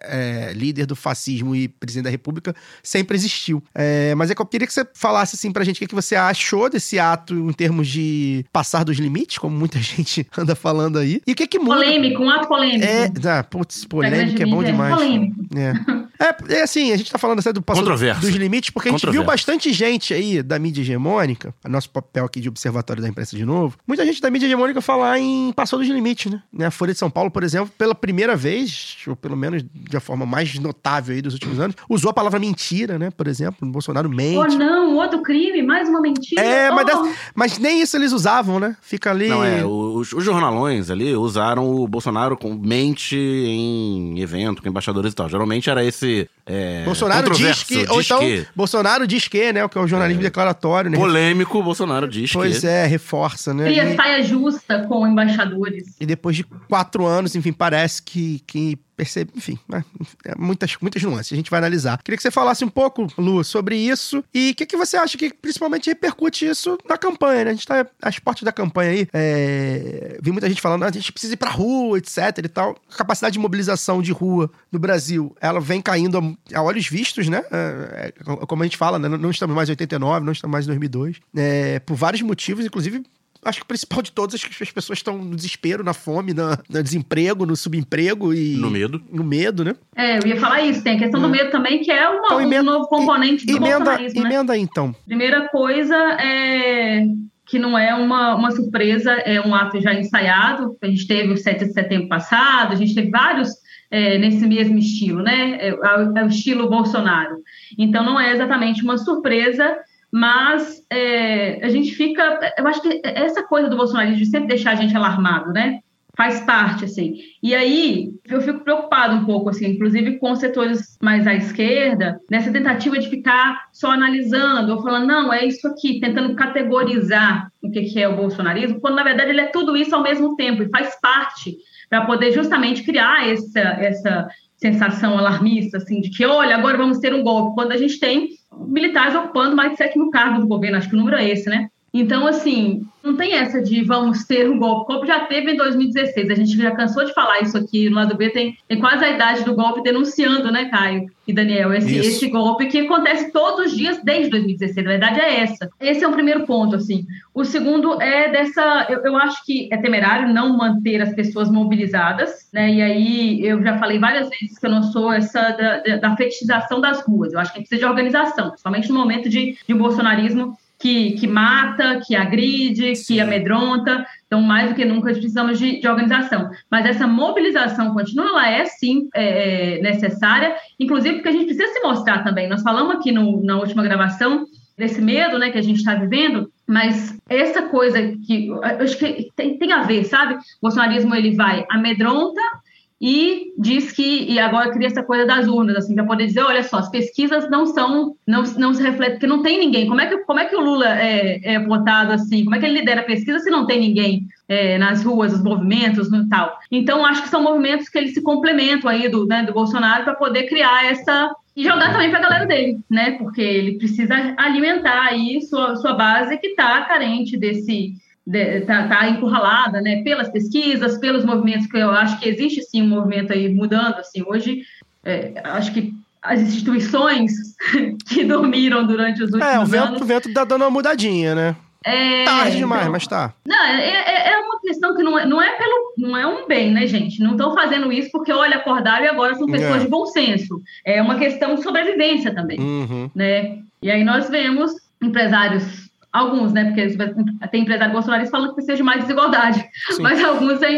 é, líder do fascismo e presidente da República sempre existiu. É, mas é que eu queria que você falasse assim pra gente o que, que você achou desse ato em termos de passar dos limites, como muita gente anda falando aí. E o que que muda? Polêmico, um ato polêmico. É, ah, putz, polêmica é bom demais. polêmico. É. É, é assim, a gente tá falando até do Controverso. dos limites, porque a gente viu bastante gente aí da mídia hegemônica, nosso papel aqui de observatório da imprensa de novo, muita gente da mídia hegemônica falar em passou dos limites, né? né? A Folha de São Paulo, por exemplo, pela primeira vez, ou pelo menos de a forma mais notável aí dos últimos anos, usou a palavra mentira, né? Por exemplo, o Bolsonaro Oh, mente. não, outro crime, mais uma mentira. É, mas, Oh. dessa- mas nem isso eles usavam, né? Fica ali. Não, é, os, os jornalões ali usaram o Bolsonaro com mente em evento, com embaixadores e tal. Geralmente era esse. É, Bolsonaro diz que. Ou diz então, que. Bolsonaro diz que, né? O que é o jornalismo declaratório, né? Polêmico, Bolsonaro diz Pois que. é, reforça, né? Cria saia justa com embaixadores. E depois de quatro anos, enfim, parece que, que percebe, enfim, né, é muitas, muitas nuances. A gente vai analisar. Queria que você falasse um pouco, Lu, sobre isso e o que, que você acha que principalmente repercute isso na campanha, né? A gente tá às portas da campanha aí. É... Vi muita gente falando, "Ah, a gente precisa ir pra rua, etc e tal. A capacidade de mobilização de rua no Brasil, ela vem caindo a, olhos vistos, né? É, é, como a gente fala, né? Não estamos mais em 89, não estamos mais em 2002. É, por vários motivos, inclusive acho que o principal de todos é que as pessoas estão no desespero, na fome, na, no desemprego, no subemprego e. No medo. No medo, né? É, eu ia falar isso, tem a questão do medo também, que é uma, Então, emenda- um novo componente do Emenda, bolsonarismo, né? emenda aí, então. Primeira coisa é que não é uma, uma surpresa, é um ato já ensaiado. A gente teve o 7 de setembro passado, a gente teve vários é, nesse mesmo estilo, né? É, é o- é o estilo Bolsonaro. Então não é exatamente uma surpresa, mas é, a gente fica. Eu acho que essa coisa do bolsonarismo de sempre deixar a gente alarmado, né? Faz parte, assim. E aí, eu fico preocupado um pouco, assim, inclusive com setores mais à esquerda, nessa tentativa de ficar só analisando, ou falando, não, é isso aqui, tentando categorizar o que é o bolsonarismo, quando na verdade ele é tudo isso ao mesmo tempo e faz parte para poder justamente criar essa, essa sensação alarmista, assim, de que, olha, agora vamos ter um golpe, quando a gente tem militares ocupando mais de 7 mil cargos do governo, acho que o número é esse, né? Então, assim, não tem essa de vamos ter um golpe. O golpe já teve em 2016. A gente já cansou de falar isso aqui no lado B, tem, tem quase a idade do golpe denunciando, né, Caio e Daniel? Esse, esse golpe que acontece todos os dias desde 2016. A verdade é essa. Esse é o primeiro ponto, assim. O segundo é dessa. Eu, eu acho que é temerário não manter as pessoas mobilizadas, né? E aí eu já falei várias vezes que eu não sou essa da, da, da fetichização das ruas. Eu acho que precisa de organização, principalmente no momento de, de bolsonarismo que, que mata, que agride, que amedronta. Então, mais do que nunca, precisamos de, de organização. Mas essa mobilização contínua, ela é sim é, é, necessária, inclusive porque a gente precisa se mostrar também. Nós falamos aqui no, na última gravação desse medo né, que a gente está vivendo, mas essa coisa que eu acho que tem, tem a ver, sabe? O bolsonarismo ele vai amedronta e diz que e agora cria essa coisa das urnas assim para poder dizer olha só as pesquisas não são não, não se refletem porque não tem ninguém. Como é que como é que o Lula é, é votado assim? Como é que ele lidera a pesquisa se não tem ninguém é, nas ruas os movimentos no tal? Então acho que são movimentos que eles se complementam aí do né, do Bolsonaro para poder criar essa e jogar também para a galera dele, né? Porque ele precisa alimentar aí sua, sua base que está carente desse, está tá encurralada né, pelas pesquisas, pelos movimentos, que eu acho que existe sim um movimento aí mudando. Assim, hoje, é, acho que as instituições que dormiram durante os últimos é, o vento, anos... o vento tá dando uma mudadinha, né? É, Tarde demais, então, mas tá. Não, é, é, é, uma questão que não é, não é pelo, não é um bem, né, gente? Não estão fazendo isso porque, olha, acordaram e agora são pessoas é. de bom senso. É uma questão de sobrevivência também, uhum. né? E aí nós vemos empresários Alguns, né? Porque tem empresário bolsonarista falando que precisa de mais desigualdade. Sim. Mas alguns já,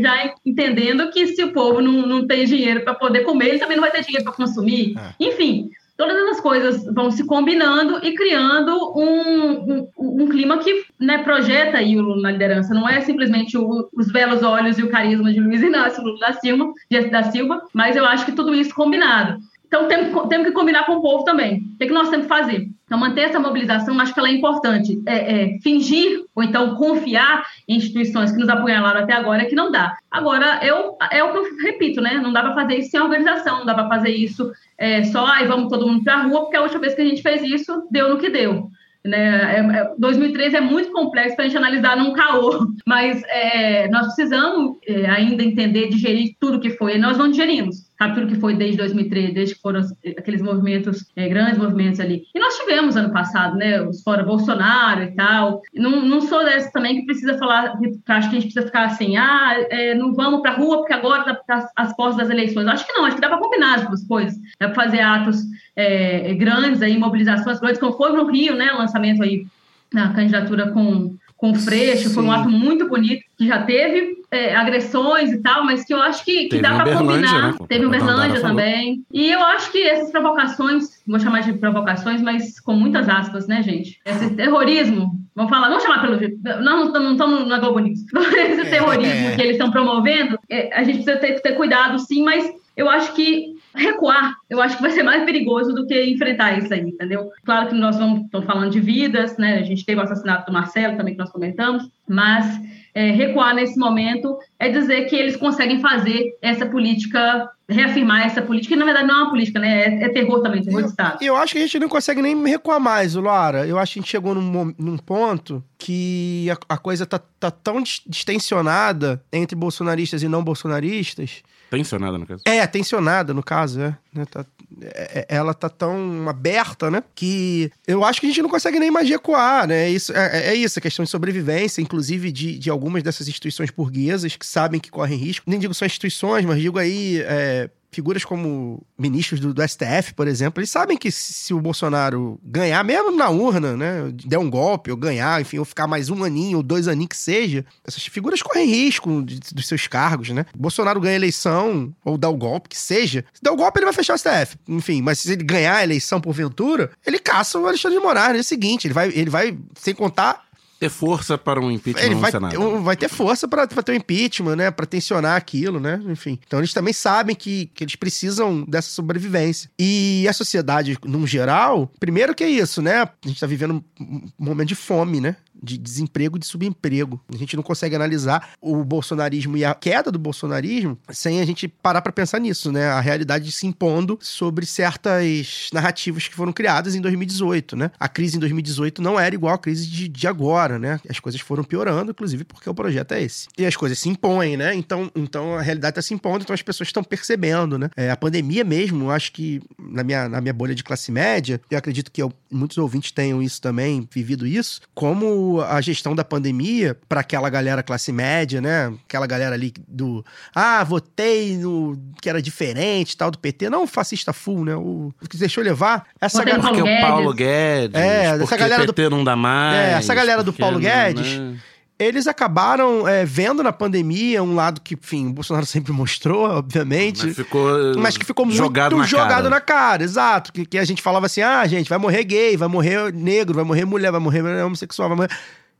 já entendendo que se o povo não, não tem dinheiro para poder comer, ele também não vai ter dinheiro para consumir. É. Enfim, todas essas coisas vão se combinando e criando um, um, um clima que né, projeta aí o Lula na liderança. Não é simplesmente o, os belos olhos e o carisma de Luiz Inácio Lula da Silva, da Silva, mas eu acho que tudo isso combinado. Então, temos, temos que combinar com o povo também. O que, é que nós temos que fazer? Então, manter essa mobilização, acho que ela é importante. É, é, fingir ou então confiar em instituições que nos apunhalaram até agora é que não dá. Agora, eu, é o que eu repito, né? Não dá para fazer isso sem organização, não dá para fazer isso é, só, ai, vamos todo mundo para a rua, porque a última vez que a gente fez isso, deu no que deu. Né? 2013 é, é muito complexo para a gente analisar num caô, mas é, nós precisamos é, ainda entender, digerir tudo que foi. E nós não digerimos sabe, tudo que foi desde 2013, desde que foram aqueles movimentos, é, grandes movimentos ali. E nós tivemos ano passado, né, os fora Bolsonaro e tal. Não, não sou dessa também que precisa falar, que acho que a gente precisa ficar assim, ah, é, não vamos para a rua porque agora tá, as portas das eleições. Acho que não, acho que dá para combinar as duas coisas. Dá para fazer atos é, grandes aí, mobilizações grandes, como foi no Rio, né, lançamento aí na candidatura com com Freixo, foi um ato muito bonito, que já teve é, agressões e tal, mas que eu acho que, que dá para combinar. Né? Teve o Berlândia também. E eu acho que essas provocações, vou chamar de provocações, mas com muitas aspas, né, gente? Esse terrorismo, vamos falar, vamos chamar pelo. Não, não estamos na Globo News. Esse é, terrorismo é. que eles estão promovendo, é, a gente precisa ter, ter cuidado, sim, mas eu acho que recuar, eu acho que vai ser mais perigoso do que enfrentar isso aí, entendeu? Claro que nós vamos estamos falando de vidas, né? A gente teve o assassinato do Marcelo também que nós comentamos, mas é, recuar nesse momento é dizer que eles conseguem fazer essa política, reafirmar essa política, que na verdade não é uma política, né? É, é terror também, terror eu, de Estado. Eu acho que a gente não consegue nem recuar mais, Laura. Eu acho que a gente chegou num, num ponto que a, a coisa tá, tá tão distensionada entre bolsonaristas e não bolsonaristas Tensionada, no caso. É, tensionada, no caso, é. Né, tá, é, é, ela tá tão aberta, né? Que eu acho que a gente não consegue nem mais recuar, né? Isso, é, é isso, a questão de sobrevivência, inclusive de, de algumas dessas instituições burguesas que sabem que correm risco. Nem digo só instituições, mas digo aí é, figuras como ministros do, do, STF, por exemplo, eles sabem que se o Bolsonaro ganhar, mesmo na urna, né, der um golpe, ou ganhar, enfim, ou ficar mais um aninho, ou dois aninhos que seja, essas figuras correm risco de, dos seus cargos, né? Bolsonaro ganha a eleição, ou dá o golpe, que seja. Se der o golpe, ele vai fechar o STF. Enfim, mas se ele ganhar a eleição porventura, ele caça o Alexandre de Moraes no dia seguinte. Ele vai, ele vai sem contar ter força para um impeachment ele vai, no Senado. Vai ter força para ter um impeachment, né? Para tensionar aquilo, né? Enfim. Então eles também sabem que, que eles precisam dessa sobrevivência. E a sociedade, num geral, primeiro que é isso, né? A gente tá vivendo um momento de fome, né? De desemprego e de subemprego. A gente não consegue analisar o bolsonarismo e a queda do bolsonarismo sem a gente parar para pensar nisso, né? A realidade se impondo sobre certas narrativas que foram criadas em 2018, né? A crise em 2018 não era igual à crise de, de agora, né? As coisas foram piorando, inclusive porque o projeto é esse. E as coisas se impõem, né? Então, então a realidade está se impondo, então as pessoas estão percebendo, né? É, a pandemia mesmo, acho que na minha, na minha bolha de classe média, eu acredito que eu, muitos ouvintes tenham isso também, vivido isso, como a gestão da pandemia para aquela galera classe média, né? Aquela galera ali do ah, votei no que era diferente, tal do PT, não fascista full, né? O, que deixou levar essa galera porque o Paulo Guedes, é, essa galera PT do não dá mais. É, essa galera do Paulo Guedes, né? Eles acabaram é, vendo na pandemia um lado que, enfim, o Bolsonaro sempre mostrou, obviamente. Mas, ficou mas que ficou jogado muito na jogado cara. na cara, exato. Que, que, a gente falava assim: ah, gente, vai morrer gay, vai morrer negro, vai morrer mulher, vai morrer homossexual, vai morrer.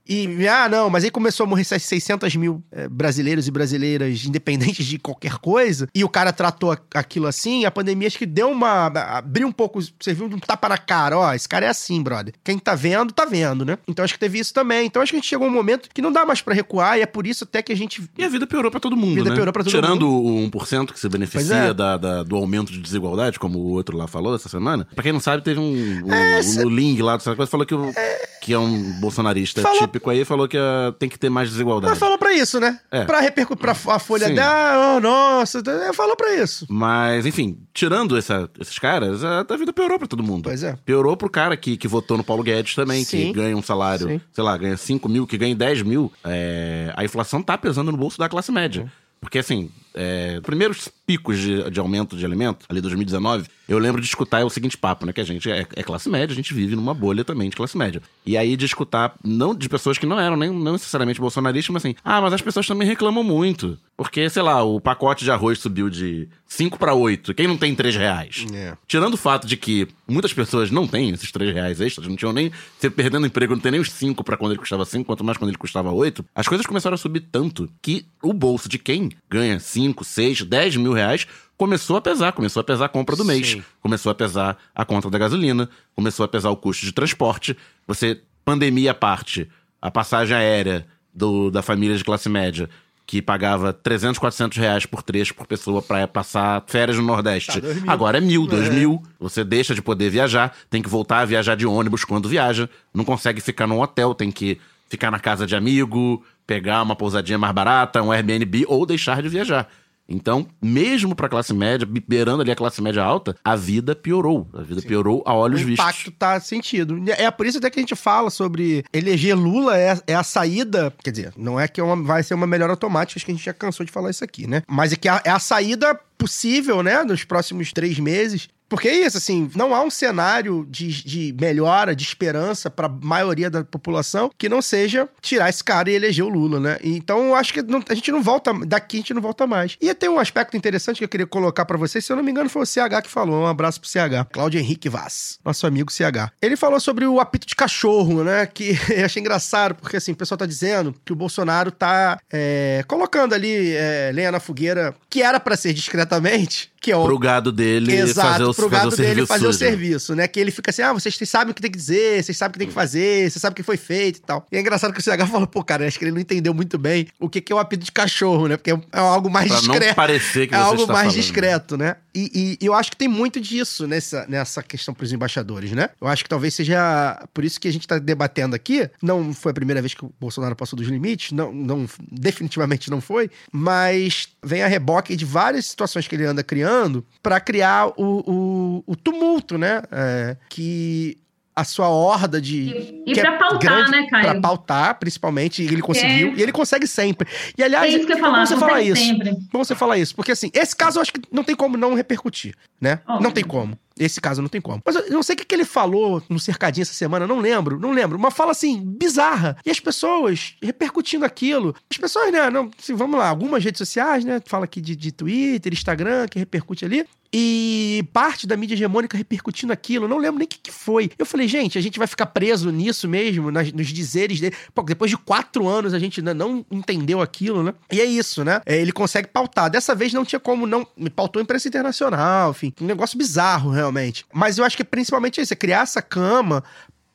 E, ah, não, mas aí começou a morrer 600 mil é, brasileiros e brasileiras independentes de qualquer coisa, e o cara tratou aquilo assim, a pandemia acho que deu uma. abriu um pouco, serviu um tapa na cara, ó, esse cara é assim, brother. Quem tá vendo, tá vendo, né? Então acho que teve isso também. Então acho que a gente chegou um momento que não dá mais para recuar, e é por isso até que a gente. E a vida piorou para todo mundo. A vida né? piorou pra todo Tirando mundo. Tirando o 1% que se beneficia é. da, da, do aumento de desigualdade, como o outro lá falou essa semana. Pra quem não sabe, teve um. um é, o Ling lá do coisa falou que, o, é... que é um bolsonarista falou... típico aí, falou que a tem que ter mais desigualdade. Mas falou pra isso, né? É. Pra repercutir, pra a folha Sim. dela, oh, nossa, falou pra isso. Mas, enfim, tirando essa, esses caras, a, a, vida piorou pra todo mundo. Pois é. Piorou pro cara que, que votou no Paulo Guedes também, Sim. que ganha um salário, Sim. sei lá, ganha 5 mil, que ganha 10 mil. É, a inflação tá pesando no bolso da classe média. Porque, assim, é, primeiros picos de, de aumento de alimento, ali 2019, eu lembro de escutar o seguinte papo, né? Que a gente é, é, classe média, a gente vive numa bolha também de classe média. E aí de escutar, não de pessoas que não eram nem não necessariamente bolsonaristas, mas assim, ah, mas as pessoas também reclamam muito. Porque, sei lá, o pacote de arroz subiu de 5 para 8. Quem não tem 3 reais? É. Tirando o fato de que muitas pessoas não têm esses 3 reais extras, não tinham nem. Você perdendo emprego, não tem nem os 5 para quando ele custava 5, quanto mais quando ele custava 8. As coisas começaram a subir tanto que o bolso de quem ganha 5, 6, 10 mil reais começou a pesar, começou a pesar a compra do mês, Sim. começou a pesar a conta da gasolina, começou a pesar o custo de transporte. Você, pandemia à parte, a passagem aérea do, da família de classe média, que pagava 300, 400 reais por trecho por pessoa para passar férias no Nordeste. Tá, Agora é mil, dois é. mil. Você deixa de poder viajar, tem que voltar a viajar de ônibus quando viaja, não consegue ficar num hotel, tem que ficar na casa de amigo, pegar uma pousadinha mais barata, um Airbnb ou deixar de viajar. Então, mesmo para a classe média, beirando ali a classe média alta, a vida piorou. A vida Sim. piorou a olhos vistos. O impacto tá sentido. É por isso até que a gente fala sobre eleger Lula é, é a saída. Quer dizer, não é que é uma, vai ser uma melhor automática, acho que a gente já cansou de falar isso aqui, né? Mas é que é a saída possível, né, nos próximos três meses porque é isso, assim, não há um cenário de, de melhora, de esperança para a maioria da população que não seja tirar esse cara e eleger o Lula, né? Então acho que não, a gente não volta, daqui a gente não volta mais. E tem um aspecto interessante que eu queria colocar para vocês, se eu não me engano foi o CH que falou, um abraço pro CH, Cláudio Henrique Vaz, nosso amigo CH. Ele falou sobre o apito de cachorro, né? Que eu achei engraçado, porque assim, o pessoal tá dizendo que o Bolsonaro tá é, colocando ali é, lenha na fogueira, que era para ser discretamente, que é o... Pro gado dele Exato, fazer o, pro gado fazer dele fazer o serviço, né? Que ele fica assim, ah, vocês sabem o que tem que dizer, vocês sabem o que tem que fazer, vocês sabem o que foi feito e tal. E é engraçado que o CH falou, pô, cara, acho que ele não entendeu muito bem o que, que é o apito de cachorro, né? Porque é, algo mais pra discreto. Não parecer que é algo mais falando. discreto, né? E, e, eu acho que tem muito disso nessa, nessa questão pros embaixadores, né? Eu acho que talvez seja por isso que a gente tá debatendo aqui. Não foi a primeira vez que o Bolsonaro passou dos limites, não, não definitivamente não foi, mas vem a reboque de várias situações que ele anda criando para criar o, o, o, tumulto, né? É, que a sua horda de. E, e pra pautar, né, Caio? Pra pautar, principalmente, e ele conseguiu. É. E ele consegue sempre. E aliás, é isso que eu é falar, bom você falar isso. Sempre. Bom você falar isso. Porque assim, esse caso eu acho que não tem como não repercutir, né? Óbvio. Não tem como. Esse caso não tem como. Mas eu não sei o que, que ele falou no cercadinho essa semana, não lembro, não lembro. Uma fala assim, bizarra. E as pessoas repercutindo aquilo. As pessoas, né? Não, assim, vamos lá, algumas redes sociais, né? Fala aqui de, de Twitter, Instagram, que repercute ali. E parte da mídia hegemônica repercutindo aquilo, não lembro nem o que, que foi. Eu falei, gente, a gente vai ficar preso nisso mesmo, nas, nos dizeres dele. Pô, depois de quatro anos a gente ainda não entendeu aquilo, né? E é isso, né? É, ele consegue pautar. Dessa vez não tinha como não. Me pautou imprensa internacional, enfim. Um negócio bizarro, realmente. Mas eu acho que principalmente isso, é criar essa cama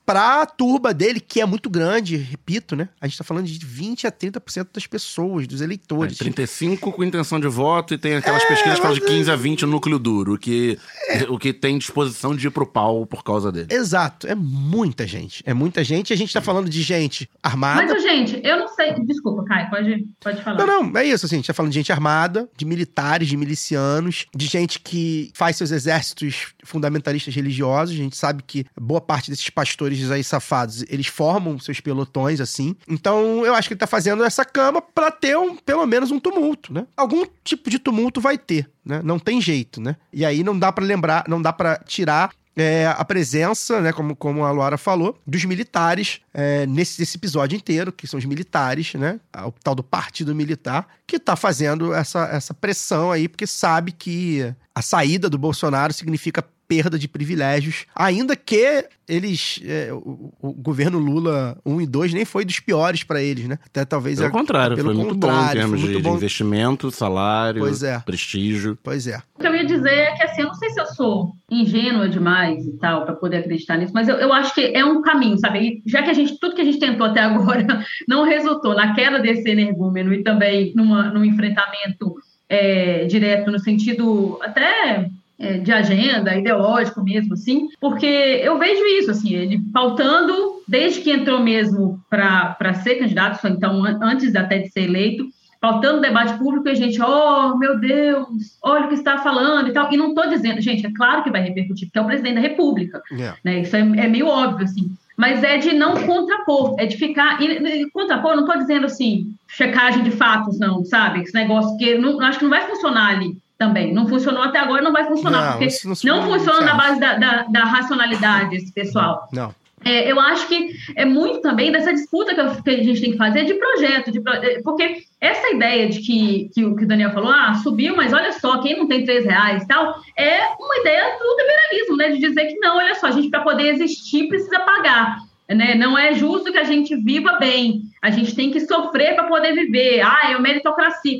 pra turba dele, que é muito grande, repito, né? A gente tá falando de 20 a 30% das pessoas, dos eleitores. É, 35 com intenção de voto e tem aquelas é, pesquisas que falam de 15 a 20 no núcleo duro, o que, é. o que tem disposição de ir pro pau por causa dele. Exato, é muita gente. É muita gente. A gente tá falando de gente armada. Mas, gente, eu não sei. Desculpa, Caio, pode, pode falar. Não, não, é isso, assim. A gente tá falando de gente armada, de militares, de milicianos, de gente que faz seus exércitos fundamentalistas religiosos. A gente sabe que boa parte desses pastores aí safados, eles formam seus pelotões assim. Então, eu acho que ele tá fazendo essa cama para ter um, pelo menos um tumulto, né? Algum tipo de tumulto vai ter, né? Não tem jeito, né? E aí não dá para lembrar, não dá para tirar é, a presença, né, como, como a Luara falou, dos militares é, nesse, nesse episódio inteiro, que são os militares, né, o tal do partido militar, que está fazendo essa, essa pressão aí, porque sabe que a saída do Bolsonaro significa perda de privilégios, ainda que eles é, o, o, governo Lula 1 e 2 nem foi dos piores para eles, né? Até talvez pelo a, contrário, pelo foi muito bom em termos de, bom. de, investimento, salário, pois é. prestígio. Pois é. O que eu ia dizer é que assim, eu não sei se eu sou ingênua demais e tal para poder acreditar nisso, mas eu, eu acho que é um caminho, sabe? E já que a gente tudo que a gente tentou até agora não resultou na queda desse energúmeno e também numa, num enfrentamento é, direto no sentido até é, de agenda, ideológico mesmo, assim, porque eu vejo isso, assim, ele pautando, desde que entrou mesmo para ser candidato, então antes até de ser eleito, pautando debate público e a gente, oh, meu Deus, olha o que está falando e tal. E não estou dizendo, gente, é claro que vai repercutir, porque é o presidente da República, Yeah. né? Isso é, é meio óbvio, assim. Mas é de não contrapor, é de ficar. E, e contrapor, não estou dizendo assim, checagem de fatos, não, sabe? Esse negócio que não, acho que não vai funcionar ali também. Não funcionou até agora não vai funcionar, Não, porque não, não funciona na base da, da, da racionalidade, esse pessoal. Não. É, eu acho que é muito também dessa disputa que, eu- que a gente tem que fazer de projeto, de é, porque essa ideia de que, que, o que o Daniel falou, ah, subiu, mas olha só, quem não tem três reais e tal, é uma ideia do liberalismo, né? De dizer que não, olha só, a gente para poder existir precisa pagar. Né? Não é justo que a gente viva bem, a gente tem que sofrer para poder viver. Ah, é o meritocracia.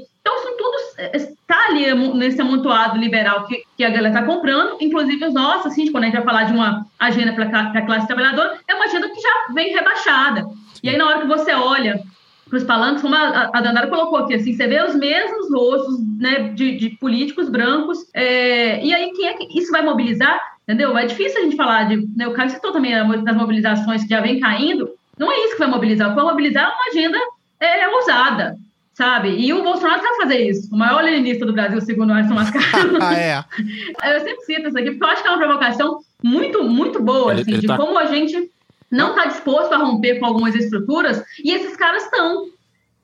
Ali nesse amontoado liberal que, que a galera está comprando, inclusive os nossos, assim, quando a gente vai falar de uma agenda para a classe trabalhadora, é uma agenda que já vem rebaixada. E aí, na hora que você olha para os palanques, como a, a Dandara colocou aqui, assim, você vê os mesmos rostos né, de, de políticos brancos, é, e aí quem é que isso vai mobilizar? Entendeu? É difícil a gente falar de. Né, o Caio citou também das mobilizações que já vem caindo. Não é isso que vai mobilizar. O que vai mobilizar é uma agenda é, ousada, sabe? E o Bolsonaro sabe fazer isso. O maior leninista do Brasil, segundo o Alisson Mascaro. Ah, é. Eu sempre cito isso aqui, porque eu acho que é uma provocação muito, muito boa, Ele- assim, ele de tá- como a gente não está disposto a romper com algumas estruturas, e esses caras estão.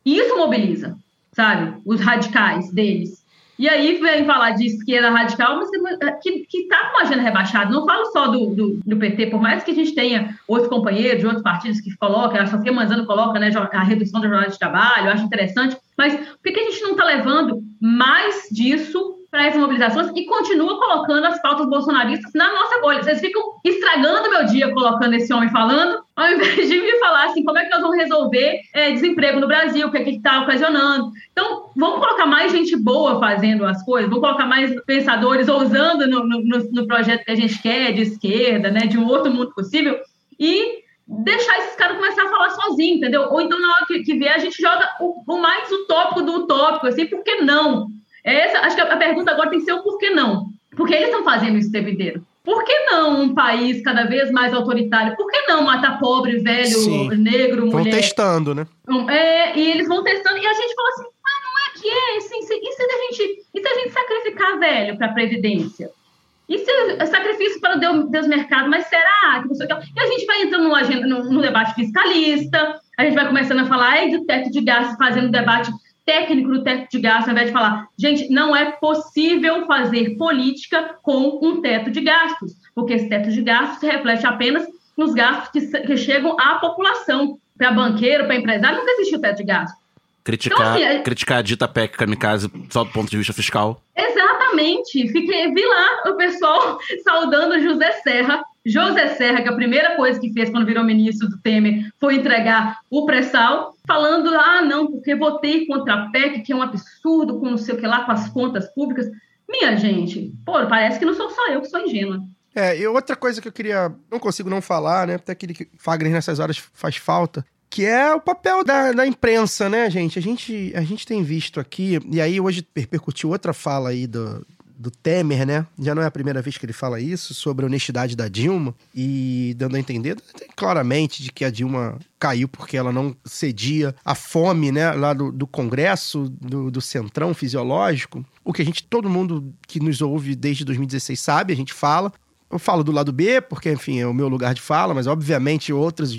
E isso mobiliza, sabe? Os radicais deles. E aí vem falar de esquerda radical, mas que, que tá com uma agenda rebaixada. Não falo só do, do, do PT, por mais que a gente tenha outros companheiros de outros partidos que colocam, a Sofia Manzano coloca né, a redução da jornada de trabalho, eu acho interessante, mas por que a gente não está levando mais disso para essas mobilizações e continua colocando as pautas bolsonaristas na nossa bolha? Vocês ficam estragando meu dia colocando esse homem falando, ao invés de me falar assim, como é que nós vamos resolver é, desemprego no Brasil, o que é que está ocasionando. Então, vamos colocar mais gente boa fazendo as coisas, vamos colocar mais pensadores ousando no, no- no projeto que a gente quer, de esquerda, né, de um outro mundo possível, e deixar esses caras começar a falar sozinho, entendeu? Ou então, na hora que, que vier, a gente joga o, o mais utópico do utópico, assim, por que não? Essa, acho que a, pergunta agora tem que ser o por que não? Porque eles estão fazendo isso o tempo inteiro. Por que não um país cada vez mais autoritário? Por que não matar pobre, velho, Sim. negro, Vão mulher? testando, né? É, e eles vão testando, e a gente fala assim, ah, não é que é, assim, se- e, se a gente, e se a gente sacrificar velho para a Previdência? Isso é sacrifício para o Deus mercado, mas será que você quer? E a gente vai entrando no, agenda, no, no, debate fiscalista, a gente vai começando a falar do teto de gastos, fazendo debate técnico do teto de gastos, ao invés de falar, gente, não é possível fazer política com um teto de gastos, porque esse teto de gastos se reflete apenas nos gastos que, que chegam à população. Para banqueiro, para empresário, nunca existiu teto de gastos. Criticar, então, assim, é... criticar a dita PEC kamikaze só do ponto de vista fiscal. Exatamente. Fiquei, vi lá o pessoal saudando José Serra. José Serra, que a primeira coisa que fez quando virou ministro do Temer foi entregar o pré-sal, falando, ah, não, porque votei contra a PEC, que é um absurdo, com não sei o que lá, com as contas públicas. Minha gente, pô, parece que não sou só eu que sou ingênua. É, e outra coisa que eu queria. Não consigo não falar, né? Até aquele Fagner nessas horas faz falta que é o papel da, da, imprensa, né, gente? A, gente? a gente tem visto aqui, e aí hoje repercutiu outra fala aí do, do Temer, né? Já não é a primeira vez que ele fala isso, sobre a honestidade da Dilma, e dando a entender claramente de que a Dilma caiu porque ela não cedia a fome, né, lá do, do Congresso, do, do centrão fisiológico. O que a gente, todo mundo que nos ouve desde 2016 sabe, a gente fala. Eu falo do lado B, porque, enfim, é o meu lugar de fala, mas obviamente outras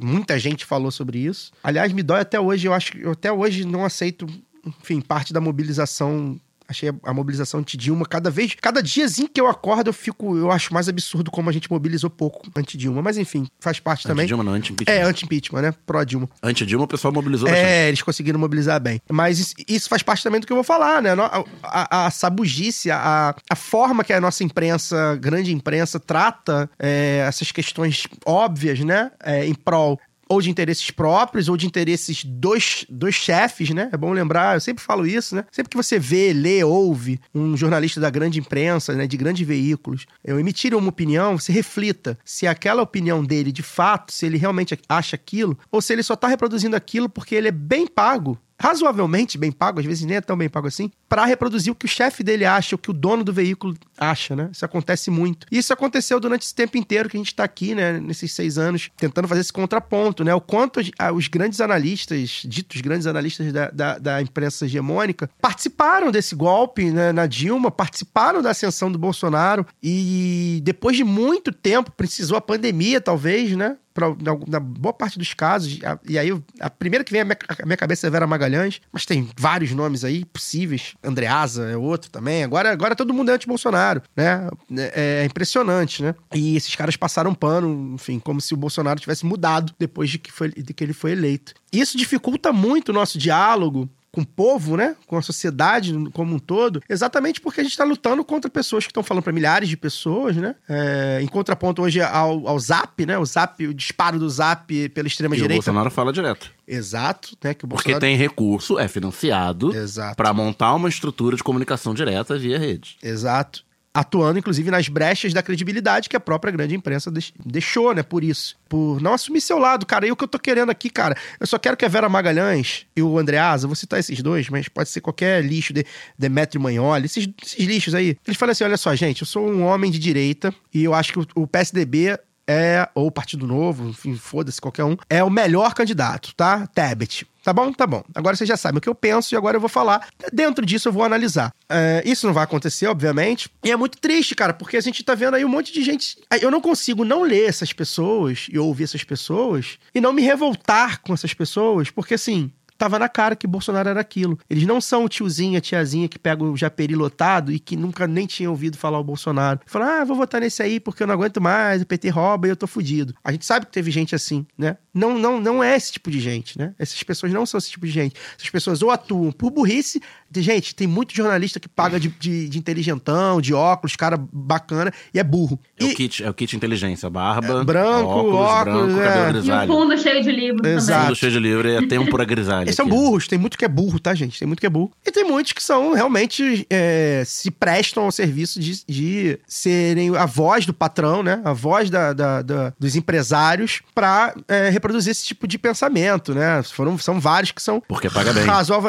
muita gente falou sobre isso. Aliás, me dói até hoje, eu acho que eu até hoje não aceito, enfim, parte da mobilização Achei a mobilização anti-Dilma cada vez, cada diazinho que eu acordo, eu fico, eu acho mais absurdo como a gente mobilizou pouco anti-Dilma. Mas enfim, faz parte também. Anti-Dilma não, anti-impeachment. É, anti-impeachment, né? Pró-Dilma. Anti-Dilma o pessoal mobilizou É, bastante. eles conseguiram mobilizar bem. Mas isso, isso, faz parte também do que eu vou falar, né? A, a, a sabugice, a, a forma que a nossa imprensa, grande imprensa, trata é, essas questões óbvias, né? É, em prol ou de interesses próprios, ou de interesses dos, dos chefes, né? É bom lembrar, eu sempre falo isso, né? Sempre que você vê, lê, ouve um jornalista da grande imprensa, né, de grandes veículos, eu emitir uma opinião, você reflita se aquela opinião dele, de fato, se ele realmente acha aquilo, ou se ele só está reproduzindo aquilo porque ele é bem pago razoavelmente bem pago, às vezes nem é tão bem pago assim, para reproduzir o que o chefe dele acha, o que o dono do veículo acha, né? Isso acontece muito. E isso aconteceu durante esse tempo inteiro que a gente está aqui, né? Nesses seis anos, tentando fazer esse contraponto, né? O quanto os grandes analistas, ditos grandes analistas da, da, da imprensa hegemônica, participaram desse golpe né, na Dilma, participaram da ascensão do Bolsonaro e depois de muito tempo, precisou a pandemia, talvez, né? Pra, na, na, boa parte dos casos, a, e aí a primeira que vem à minha, à minha, cabeça é Vera Magalhães, mas tem vários nomes aí possíveis. Andreasa é outro também. Agora, agora todo mundo é anti-Bolsonaro, né? É, é, impressionante, né? E esses caras passaram pano, enfim, como se o Bolsonaro tivesse mudado depois de que, foi, de que ele foi eleito. Isso dificulta muito o nosso diálogo com o povo, né? Com a sociedade como um todo, exatamente porque a gente está lutando contra pessoas que estão falando para milhares de pessoas, né? É, em contraponto hoje ao, ao Zap, né? O Zap, o disparo do Zap pela extrema-direita. O Bolsonaro fala direto. Exato, né? Que o Bolsonaro... Porque tem recurso, é financiado para montar uma estrutura de comunicação direta via rede. Exato atuando inclusive nas brechas da credibilidade que a própria grande imprensa deixou, né? Por isso. Por não assumir seu lado, cara. E o que eu tô querendo aqui, cara, eu só quero que a Vera Magalhães e o Andreasa, vou citar esses dois, mas pode ser qualquer lixo de Demetrio Manholi, esses, esses lixos aí. Eles falam assim: olha só, gente, eu sou um homem de direita e eu acho que o, o PSDB é, ou Partido Novo, enfim, foda-se qualquer um, é o melhor candidato, tá? Tebet. Tá bom? Tá bom. Agora vocês já sabem o que eu penso e agora eu vou falar. Dentro disso eu vou analisar. É, isso não vai acontecer, obviamente. E é muito triste, cara, porque a gente tá vendo aí um monte de gente. Eu não consigo não ler essas pessoas e ouvir essas pessoas e não me revoltar com essas pessoas, porque assim, tava na cara que Bolsonaro era aquilo. Eles não são o tiozinho, a tiazinha que pega o japeri lotado e que nunca nem tinha ouvido falar o Bolsonaro. Fala, ah, vou votar nesse aí porque eu não aguento mais, o PT rouba e eu tô fudido. A gente sabe que teve gente assim, né? Não, não, não é esse tipo de gente, né? Essas pessoas não são esse tipo de gente. Essas pessoas ou atuam por burrice. Gente, tem muito jornalista que paga de, de, de inteligentão, de óculos, cara bacana, e é burro. É, o, kit, é o kit inteligência, barba, é branco, óculos, óculos branco, é. E o fundo cheio de livro Exato. Fundo cheio de livro e é tempo a grisalha. Eles são burros, tem muito que é burro, tá, gente? Tem muito que é burro. E tem muitos que são realmente é, se prestam ao serviço de, de serem a voz do patrão, né? A voz da, da, da dos empresários pra é, reproduzir esse tipo de pensamento, né? Foram, são vários que são. Porque paga bem.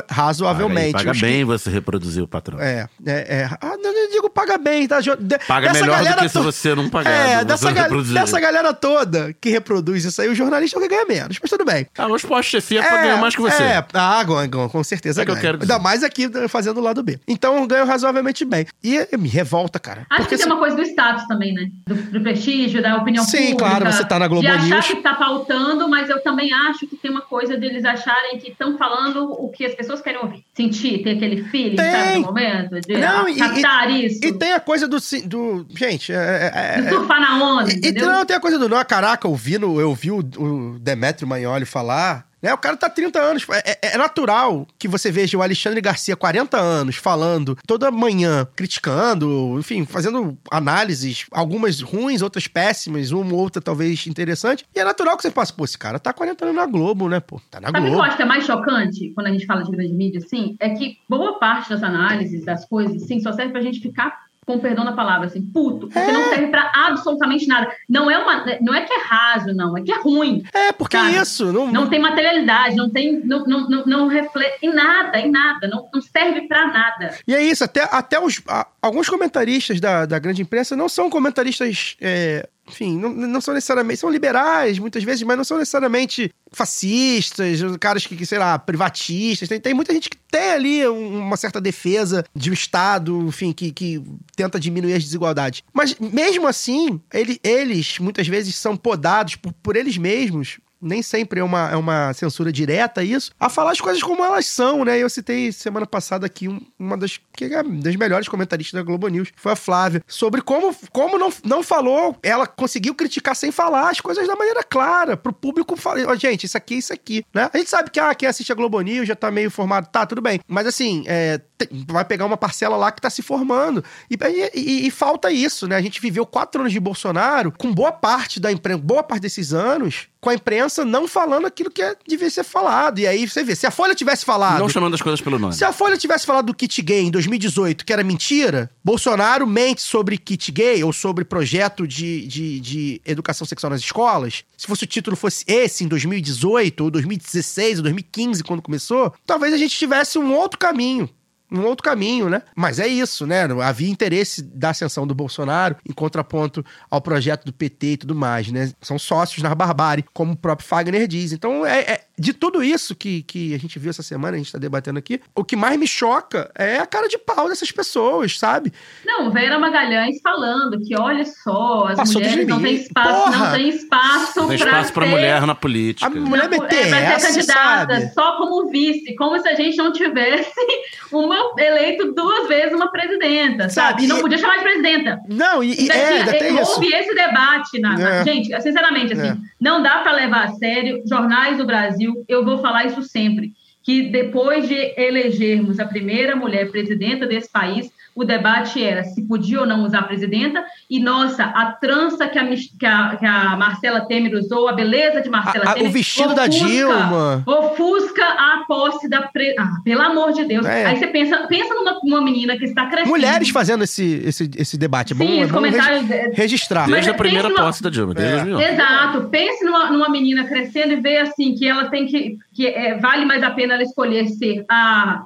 Razoavelmente. Paga, paga bem que... você reproduzir o patrão. É. é, é ah, não, digo paga bem, tá? Paga dessa melhor do que se to- você não pagar. É, dessa, não ga- dessa galera toda que reproduz isso aí, o jornalista é o que ganha menos, mas tudo bem. Ah, os postos-chefia é pra ganhar mais que você. É, ah, ganha, com certeza É que eu quero dizer. Ainda mais aqui eh, fazendo o lado B. Então ganho razoavelmente bem. E me revolta, cara. Acho porque que tem se- uma coisa do status também, né? Do, do prestígio, da opinião Sim, pública. claro, você tá na Globo De achar News. que tá pautando, mas eu também acho que tem uma coisa deles acharem que estão falando o que as pessoas querem ouvir. Sentir, ter aquele feeling, Tem. sabe, no momento, de Não, e- captar isso, E tem a coisa do. do gente, é, é- de é- surfar na onda, E, e não, tem a coisa do. Não, caraca, eu vi, no, eu vi o, o Demetrio Magnoli falar. Né? O cara tá há 30 anos. É, é- é natural que você veja o Alexandre Garcia, 40 anos, falando toda manhã, criticando, enfim, fazendo análises, algumas ruins, outras péssimas, uma ou outra talvez interessante. E é natural que você passe, pô, esse cara tá há 40 anos na Globo, né, pô? Tá na Sabe o que eu Globo. acho que é mais chocante quando a gente fala de grande mídia, assim? É que boa parte das análises, das coisas, assim, só serve pra gente ficar, com perdão da palavra, assim, puto. Porque É. não serve pra absolutamente nada. Não é, uma, não é que é raso, não. É que é ruim. É, porque Sabe? isso. Não, Não tem materialidade, não tem. Não, não, não, não reflete em nada, em nada. Não, não serve pra nada. E é isso, até, até os, a- alguns comentaristas da, da grande imprensa não são comentaristas, é, enfim, não, não são necessariamente, são liberais muitas vezes, mas não são necessariamente fascistas, caras que, que, sei lá, privatistas. Tem, tem muita gente que tem ali um- uma certa defesa de um Estado, enfim, que, que tenta diminuir as desigualdades. Mas mesmo assim, ele- eles muitas vezes são podados por, por eles mesmos nem sempre é uma, é uma censura direta isso, a falar as coisas como elas são, né? Eu citei semana passada aqui um- uma das, que é das melhores comentaristas da Globo News, foi a Flávia, sobre como, como não, não falou, ela conseguiu criticar sem falar as coisas da maneira clara, pro público falar, ó, gente, isso aqui, isso aqui, né? A gente sabe que, ah, quem assiste a Globo News já tá meio formado, tá, tudo bem, mas assim, é, vai pegar uma parcela lá que tá se formando, e, e- e falta isso, né? A gente viveu quatro anos de Bolsonaro, com boa parte da imprensa, boa parte desses anos, com a imprensa não falando aquilo que é- devia ser falado. E aí você vê, se a Folha tivesse falado. Não chamando as coisas pelo nome. Se a Folha tivesse falado do kit gay em 2018, que era mentira, Bolsonaro mente sobre kit gay ou sobre projeto de, de, de educação sexual nas escolas. Se fosse o título fosse esse em 2018, ou 2016, ou 2015, quando começou, talvez a gente tivesse um outro caminho. Um outro caminho, né? Mas é isso, né? Havia interesse da ascensão do Bolsonaro em contraponto ao projeto do PT e tudo mais, né? São sócios na barbárie, como o próprio Fagner diz. Então, é, é- de tudo isso que, que a gente viu essa semana, a gente tá debatendo aqui, o que mais me choca é a cara de pau dessas pessoas, sabe? Não, Vera Magalhães falando que, olha só, as Passou mulheres não têm espaço, Porra! não tem espaço Tem espaço pra ser- mulher na política. A mulher Não, meter é, ser candidata sabe? só como vice, como se a gente não tivesse uma eleito duas vezes uma presidenta, Sabe, sabe? E não podia chamar de presidenta. Não, e, e é, tinha- ainda tem isso. houve esse debate na, na- É. gente, sinceramente assim, É. não dá para levar a sério jornais do Brasil. Eu vou falar isso sempre, que depois de elegermos a primeira mulher presidenta desse país, o debate era se podia ou não usar a presidenta e nossa, a trança que a, que a, que a Marcela Temer usou, a beleza de Marcela A- Temer, o vestido da ofusca- Dilma. ofusca a posse da pre... ah, pelo amor de Deus. É. Aí você pensa, pensa numa, numa menina que está crescendo. Mulheres fazendo esse, esse, esse debate. É bom, Sim, é os bom comentários é, registrar. Desde Mas a primeira no- posse da Dilma, desde É. 2011. Exato. Pense numa, numa menina crescendo e ver assim que ela tem que. que é, vale mais a pena ela escolher ser a,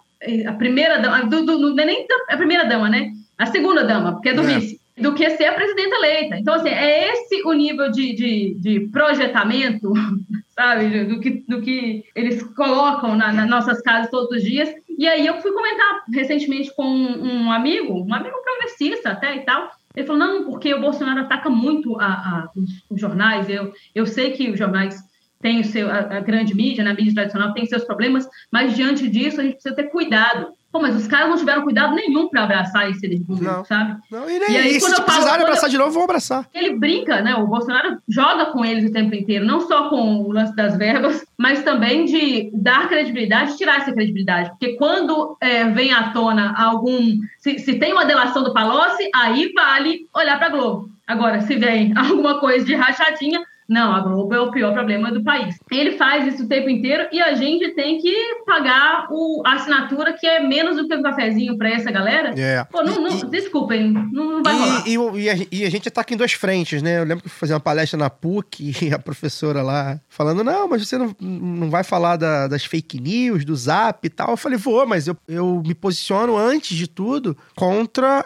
a primeira dama. Do, do, não é nem da- a primeira dama, né? A segunda dama, porque é do É. vice. Do que ser a presidenta eleita. Então, assim, é esse o nível de, de, de projetamento, sabe? Do que, do que eles colocam na- nas nossas casas todos os dias. E aí eu fui comentar recentemente com um amigo, um amigo progressista até e tal. Ele falou, não, porque o Bolsonaro ataca muito a, a- os, os jornais. Eu, eu sei que os jornais têm o seu, a, a grande mídia, na mídia tradicional, tem seus problemas, mas diante disso a gente precisa ter cuidado. Pô, mas os caras não tiveram cuidado nenhum para abraçar esse público, Não. sabe? Não, e nem E aí, e se eu precisarem abraçar eu- de novo, vão abraçar. Ele brinca, né? O Bolsonaro joga com eles o tempo inteiro, não só com o lance das verbas, mas também de dar credibilidade, tirar essa credibilidade. Porque quando é, vem à tona algum. Se, se tem uma delação do Palocci, aí vale olhar para a Globo. Agora, se vem alguma coisa de rachadinha, não, a Globo é o pior problema do país. Ele faz isso o tempo inteiro e a gente tem que pagar o, a assinatura, que é menos do que um cafezinho para essa galera. É. Pô, não, não- E- desculpem, não, não vai rolar. E, o- e a, e a gente ataca em duas frentes, né? Eu lembro que eu uma palestra na PUC e a professora lá falando: não, mas você não, não vai falar da- das fake news, do zap e tal. Eu falei: vou, mas eu, eu me posiciono antes de tudo contra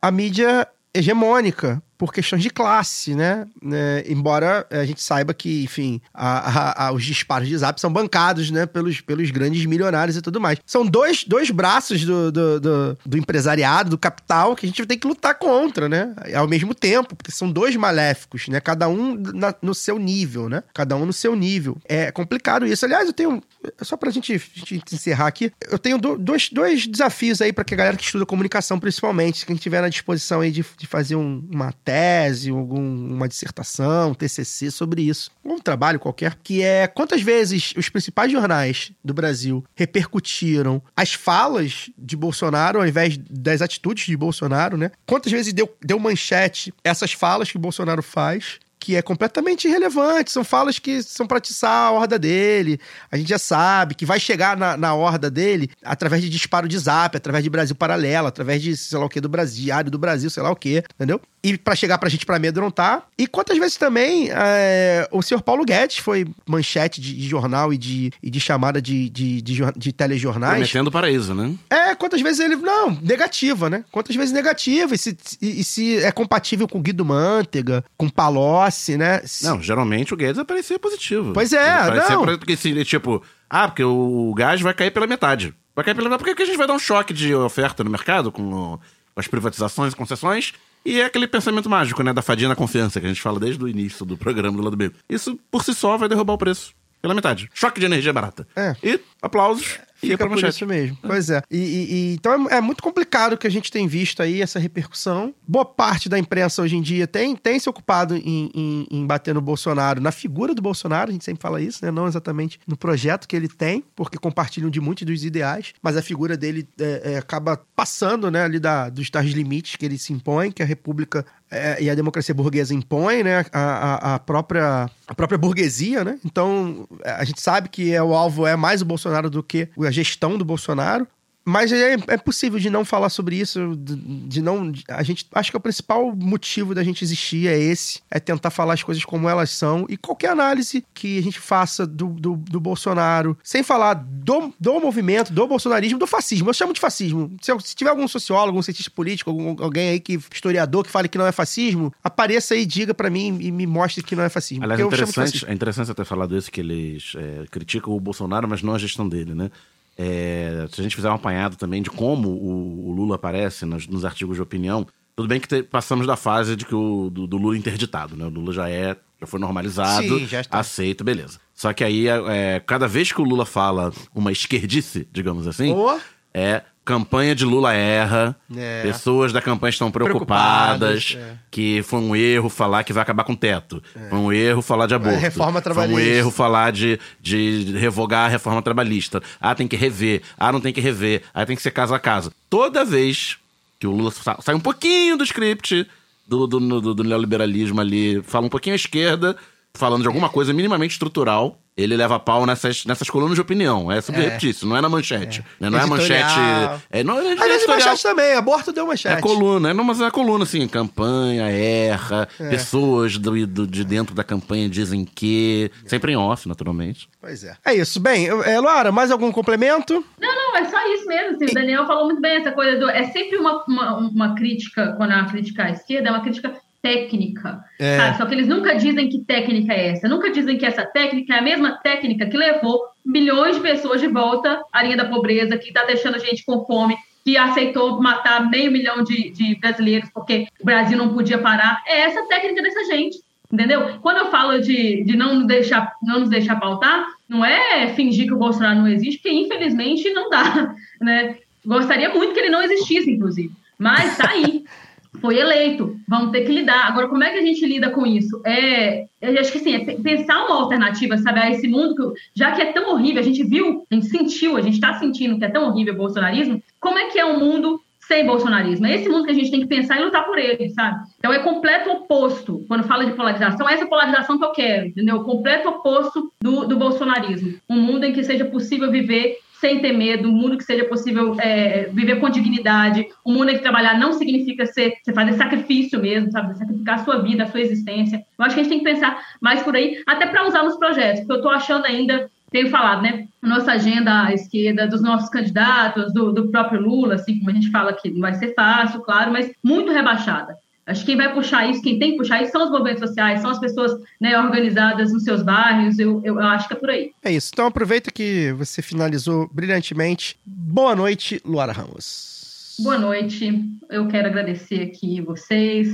a mídia hegemônica por questões de classe, né? né? Embora a gente saiba que, enfim, a, a, a, os disparos de zap são bancados, né? Pelos, pelos grandes milionários e tudo mais. São dois, dois braços do, do, do, do empresariado, do capital, que a gente tem que lutar contra, né? Ao mesmo tempo, porque são dois maléficos, né? Cada um na, no seu nível, né? Cada um no seu nível. É complicado isso. Aliás, eu tenho. Só pra gente, gente encerrar aqui, eu tenho do, dois, dois desafios aí para que a galera que estuda comunicação, principalmente, quem tiver na disposição aí de, de fazer um, uma tese, algum, uma dissertação, um TCC sobre isso, um trabalho qualquer, que é quantas vezes os principais jornais do Brasil repercutiram as falas de Bolsonaro ao invés das atitudes de Bolsonaro, né? Quantas vezes deu, deu manchete essas falas que Bolsonaro faz que é completamente irrelevante. São falas que são para atiçar a horda dele. A gente já sabe que vai chegar na, na horda dele através de disparo de zap, através de Brasil Paralelo, através de sei lá o que do Brasil, Diário do Brasil, sei lá o que, entendeu? E para chegar pra gente pra amedrontar. E quantas vezes também é, o senhor Paulo Guedes foi manchete de, de jornal e de, e de chamada de, de, de, de telejornais. Prometendo paraíso, né? É, quantas vezes ele. Não, negativa, né? Quantas vezes negativa. E se, e, e se é compatível com Guido Mantega, com Palocci, né? Se... Não, geralmente o Guedes aparecia positivo. Pois é, não. Porque, se, tipo, ah, porque o gás vai cair pela metade. Vai cair pela metade porque a gente vai dar um choque de oferta no mercado com as privatizações e concessões. E é aquele pensamento mágico, né? Da fadinha na confiança, que a gente fala desde o início do programa do lado B. Isso, por si só, vai derrubar o preço. Pela metade. Choque de energia barata. É. E aplausos. E Fica pra por manchete. isso mesmo. Pois é. E, e- e- então é, é muito complicado que a gente tem visto aí essa repercussão. Boa parte da imprensa hoje em dia tem, tem se ocupado em, em- em bater no Bolsonaro, na figura do Bolsonaro, a gente sempre fala isso, né? Não exatamente no projeto que ele tem, porque compartilham de muitos dos ideais, mas a figura dele é, é, acaba passando, né, ali da, dos tais limites que ele se impõe, que a República é, e a democracia burguesa impõe, né? A, a- a própria, a própria burguesia, né? Então, a gente sabe que é, o alvo é mais o Bolsonaro do que a gestão do Bolsonaro. Mas é, é possível de não falar sobre isso, de, de não. a gente acho que o principal motivo da gente existir é esse, é tentar falar as coisas como elas são e qualquer análise que a gente faça do, do, do Bolsonaro, sem falar do, do movimento, do bolsonarismo, do fascismo. Eu chamo de fascismo. Se, se tiver algum sociólogo, algum cientista político, algum, alguém aí que historiador que fale que não é fascismo, apareça aí, diga pra mim e me mostre que não é fascismo. Aliás, é interessante, é interessante você ter falado isso, que eles é, criticam o Bolsonaro, mas não a gestão dele, né? É, se a gente fizer um apanhado também de como o, o Lula aparece nos, nos artigos de opinião, tudo bem que te- passamos da fase de que o, do, do Lula interditado, né? O Lula já é, já foi normalizado, Sim, já está. aceito, beleza. Só que aí, é, cada vez que o Lula fala uma esquerdice, digamos assim, Ô. é campanha de Lula erra, É. pessoas da campanha estão preocupadas, Preocupadas, é. que foi um erro falar que vai acabar com o teto. Foi um erro falar de aborto. reforma Foi um trabalhista. erro falar de, de revogar a reforma trabalhista. Ah, tem que rever. Ah, não tem que rever. Ah, tem que ser casa a casa. Toda vez que o Lula sa- sai um pouquinho do script do, do, do, do neoliberalismo ali, fala um pouquinho à esquerda, falando de alguma coisa minimamente estrutural, ele leva pau nessas, nessas colunas de opinião. É sobre repetir isso, não é na manchete. né? Não é a Editorial. manchete. É, não, é, é Aliás, editorial. manchete também, aborto deu manchete. É coluna, é, não, mas é coluna, assim, campanha, erra, É. pessoas do, do- de dentro da campanha dizem que. Sempre em off, naturalmente. Pois é. É isso. Bem, é, Luara, mais algum complemento? Não, não, é só isso mesmo. Assim, o Daniel falou muito bem essa coisa do. É sempre uma, uma, uma crítica, quando é uma crítica à esquerda, é uma crítica técnica. É. sabe? Só que eles nunca dizem que técnica é essa. Nunca dizem que essa técnica é a mesma técnica que levou milhões de pessoas de volta à linha da pobreza, que está deixando a gente com fome. Que aceitou matar meio milhão de, de brasileiros porque o Brasil não podia parar. É essa técnica dessa gente. Entendeu? Quando eu falo de, de não, nos deixar, não nos deixar pautar, não é fingir que o Bolsonaro não existe, porque infelizmente não dá. Né? Gostaria muito que ele não existisse, inclusive. Mas tá aí. Foi eleito. Vamos ter que lidar. Agora, como é que a gente lida com isso? É, eu acho que assim, é pe- pensar uma alternativa, sabe, a esse mundo que, já que é tão horrível, a gente viu, a gente sentiu, a gente está sentindo que é tão horrível o bolsonarismo, como é que é um mundo sem bolsonarismo? É esse mundo que a gente tem que pensar e lutar por ele, sabe? Então é completo oposto. Quando fala de polarização, é essa polarização que eu quero, entendeu? Completo oposto do, do bolsonarismo. Um mundo em que seja possível viver sem ter medo, um mundo que seja possível é, viver com dignidade, um mundo em que trabalhar não significa ser, você fazer sacrifício mesmo, sabe? Sacrificar a sua vida, a sua existência. Eu acho que a gente tem que pensar mais por aí, até para usar nos projetos, porque eu estou achando ainda tenho falado, né? Nossa agenda à esquerda, dos nossos candidatos, do, do próprio Lula, assim como a gente fala que não vai ser fácil, claro, mas muito rebaixada. Acho que quem vai puxar isso, quem tem que puxar isso são os movimentos sociais, são as pessoas né, organizadas nos seus bairros, eu, eu, eu, acho que é por aí. É isso. Então aproveita que você finalizou brilhantemente. Boa noite, Luara Ramos. Boa noite. Eu quero agradecer aqui vocês,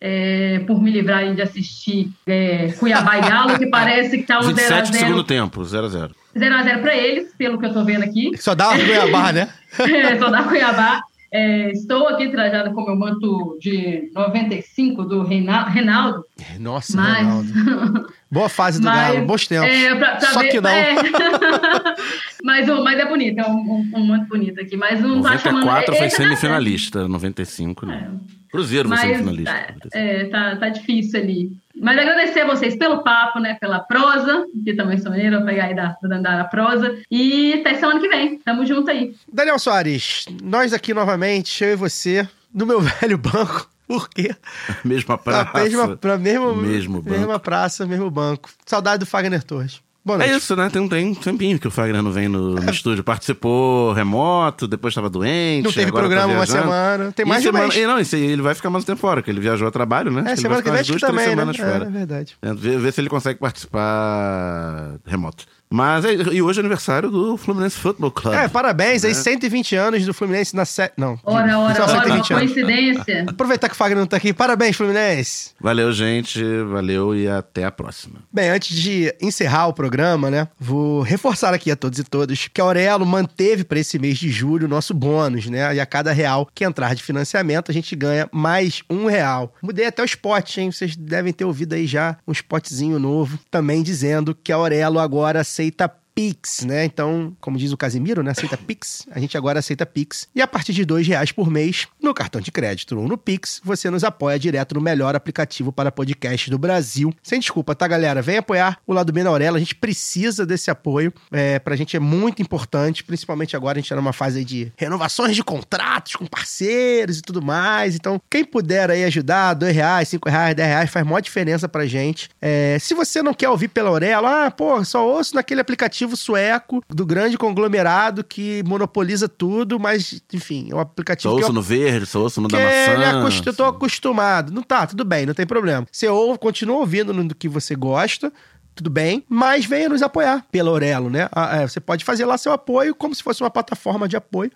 é, por me livrarem de assistir é, Cuiabá e Galo, que parece que tá um 0x0. segundo tempo, 0x0. 0x0 para eles, pelo que eu tô vendo aqui. Só dá Cuiabá, né? é, só dá Cuiabá. É, estou aqui trajada com meu manto de 95 do Reinaldo. Nossa, mas... Reinaldo. Boa fase do mas, Galo, bons tempos. É, pra, pra Só ver, que não. É... mas, mas é bonito, é um, um, um manto bonito aqui. Mas não 94 tá chamando... foi semifinalista, 95 não. É. Cruzeiro vai ser finalista. É, tá, tá difícil ali. Mas agradecer a vocês pelo papo, né? Pela prosa, que também sou maneira, pegar aí da, da, da prosa. E até semana que vem. Tamo junto aí. Daniel Soares, nós aqui novamente, eu e você, no meu velho banco. Por quê? Mesma praça. Pra mesma, pra mesmo, mesmo banco. Mesma praça, mesmo banco. Saudade do Fagner Torres. Boa noite. É isso, né? Tem, tem um tempinho que o Fagner não vem no, no estúdio. Participou remoto, depois estava doente. Não teve tá programa uma semana. Tem mais e de semana, mês. Não, ele vai ficar mais um tempo fora, porque ele viajou a trabalho, né? É, semana que vem duas, também, três semanas né? fora. É, é verdade. É, ver, ver se ele consegue participar remoto. Mas é, e hoje é aniversário do Fluminense Football Club. É, parabéns aí, 120 né? anos do Fluminense na série. Não. Ora, ora, ora, coincidência. Aproveitar que o Fagner não tá aqui. Parabéns, Fluminense. Valeu, gente. Valeu e até a próxima. Bem, antes de encerrar o programa, né, vou reforçar aqui a todos e todas que a Aurelo manteve para esse mês de julho o nosso bônus, né? E a cada real que entrar de financiamento, a gente ganha mais um real. Mudei até o spot, hein? Vocês devem ter ouvido aí já um spotzinho novo também dizendo que a Aurelo agora aceita Pix, né? Então, como diz o Casimiro, né? Aceita Pix. A gente agora aceita Pix. E a partir de dois reais por mês, no cartão de crédito ou no Pix, você nos apoia direto no melhor aplicativo para podcast do Brasil. Sem desculpa, tá, galera? Vem apoiar o lado B na Aurela. A gente precisa desse apoio. É, pra gente é muito importante, principalmente agora a gente tá numa fase de renovações de contratos com parceiros e tudo mais. Então, quem puder aí ajudar, dois reais, cinco reais, dez reais, faz maior diferença pra gente. É, se você não quer ouvir pela Aurela, ah, pô, só ouço naquele aplicativo aplicativo sueco do grande conglomerado que monopoliza tudo, mas, enfim, é um aplicativo. Só ouço eu... no verde, só ouço no da maçã. Acost... Eu tô acostumado. Não tá, tudo bem, não tem problema. Você ouve, continua ouvindo no que você gosta tudo bem, mas venha nos apoiar pela Orelo, né? Ah, é, você pode fazer lá seu apoio como se fosse uma plataforma de apoio,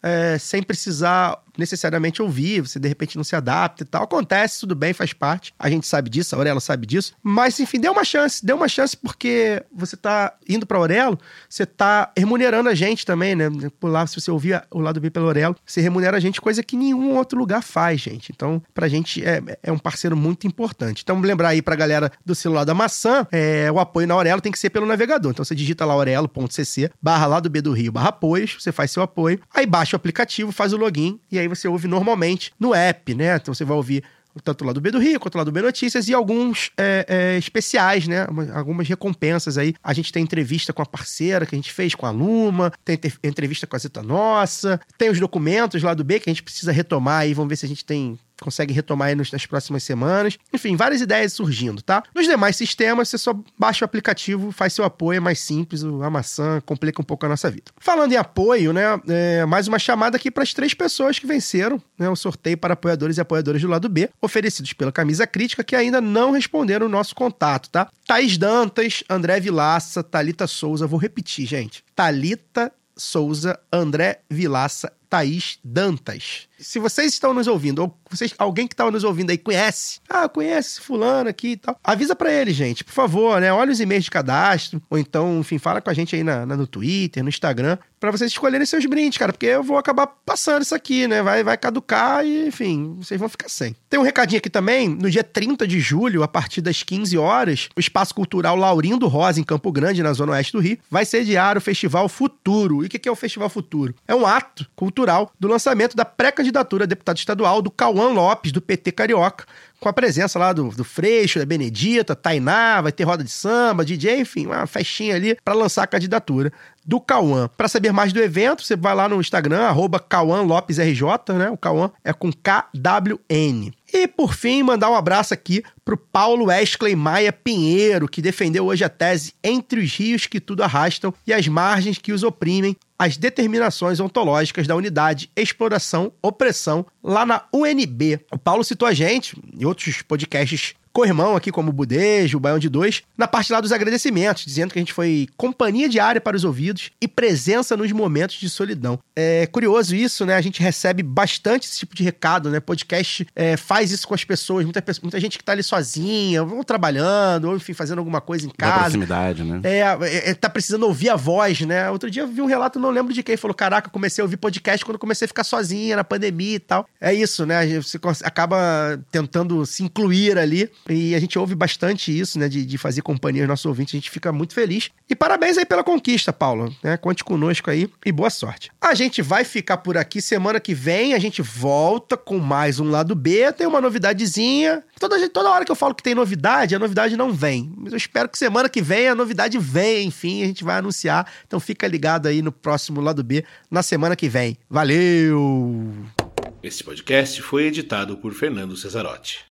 é, sem precisar necessariamente ouvir, você de repente não se adapta e tal. Acontece, tudo bem, faz parte. A gente sabe disso, a Aurelo sabe disso. Mas, enfim, dê uma chance, dê uma chance porque você tá indo pra Aurelo, você tá remunerando a gente também, né? Por lá, se você ouvir o lado B pelo Aurelo, você remunera a gente, coisa que nenhum outro lugar faz, gente. Então, pra gente é, é um parceiro muito importante. Então, lembrar aí pra galera do celular da maçã, é, o apoio na Aurelo tem que ser pelo navegador. Então, você digita lá aurelo.cc, barra lá do B do Rio, barra apoios, você faz seu apoio, aí baixa o aplicativo, faz o login e aí aí você ouve normalmente no app, né? Então você vai ouvir tanto lá do B do Rio quanto lá do B Notícias e alguns é, é, especiais, né? Algumas recompensas aí. A gente tem entrevista com a parceira que a gente fez com a Luma, tem entrevista com a Zeta Nossa, tem os documentos lá do B que a gente precisa retomar aí. Vamos ver se a gente tem consegue retomar aí nas próximas semanas. Enfim, várias ideias surgindo, tá? Nos demais sistemas, você só baixa o aplicativo, faz seu apoio, é mais simples, a maçã complica um pouco a nossa vida. Falando em apoio, né? É, mais uma chamada aqui para as três pessoas que venceram né, o sorteio para apoiadores e apoiadoras do lado B, oferecidos pela Camisa Crítica, que ainda não responderam o nosso contato, tá? Thaís Dantas, André Vilaça, Talita Souza, vou repetir, gente. Talita Souza, André Vilaça, Thaís Dantas se vocês estão nos ouvindo, ou vocês, alguém que está nos ouvindo aí conhece, ah, conhece fulano aqui e tal, avisa para ele, gente, por favor, né? Olha os e-mails de cadastro, ou então, enfim, fala com a gente aí na, na no Twitter, no Instagram, para vocês escolherem seus brindes, cara, porque eu vou acabar passando isso aqui, né? Vai, vai caducar e, enfim, vocês vão ficar sem. Tem um recadinho aqui também, no dia 30 de julho, a partir das 15 horas, o Espaço Cultural Laurindo Rosa, em Campo Grande, na Zona Oeste do Rio, vai sediar o Festival Futuro. E o que é o Festival Futuro? É um ato cultural do lançamento da pré-candidatura candidatura a deputado estadual do Cauã Lopes, do PT Carioca, com a presença lá do, do Freixo, da Benedita, Tainá, vai ter roda de samba, DJ, enfim, uma festinha ali para lançar a candidatura do Cauã. Para saber mais do evento, você vai lá no Instagram, arroba Cauã Lopes RJ, né? O Cauã é com KWN. E por fim, mandar um abraço aqui pro Paulo Wesley Maia Pinheiro, que defendeu hoje a tese Entre os rios que tudo arrastam e as margens que os oprimem, as determinações ontológicas da unidade exploração opressão lá na UNB. O Paulo citou a gente em outros podcasts co-irmão aqui, como o Budejo, o Baião de Dois, na parte lá dos agradecimentos, dizendo que a gente foi companhia diária para os ouvidos e presença nos momentos de solidão. É curioso isso, né? A gente recebe bastante esse tipo de recado, né? Podcast é, faz isso com as pessoas, muita, muita gente que tá ali sozinha, ou trabalhando, ou enfim, fazendo alguma coisa em casa. Da proximidade, né? É, é, é, tá precisando ouvir a voz, né? Outro dia eu vi um relato, não lembro de quem, falou: Caraca, comecei a ouvir podcast quando comecei a ficar sozinha na pandemia e tal. É isso, né? Você acaba tentando se incluir ali. E a gente ouve bastante isso, né? De, de fazer companhia aos nossos ouvintes. A gente fica muito feliz. E parabéns aí pela conquista, Paulo. Né? Conte conosco aí e boa sorte. A gente vai ficar por aqui semana que vem. A gente volta com mais um lado B. Tem uma novidadezinha. Toda, toda hora que eu falo que tem novidade, a novidade não vem. Mas eu espero que semana que vem a novidade venha. Enfim, a gente vai anunciar. Então fica ligado aí no próximo lado B na semana que vem. Valeu! Este podcast foi editado por Fernando Cesarotti.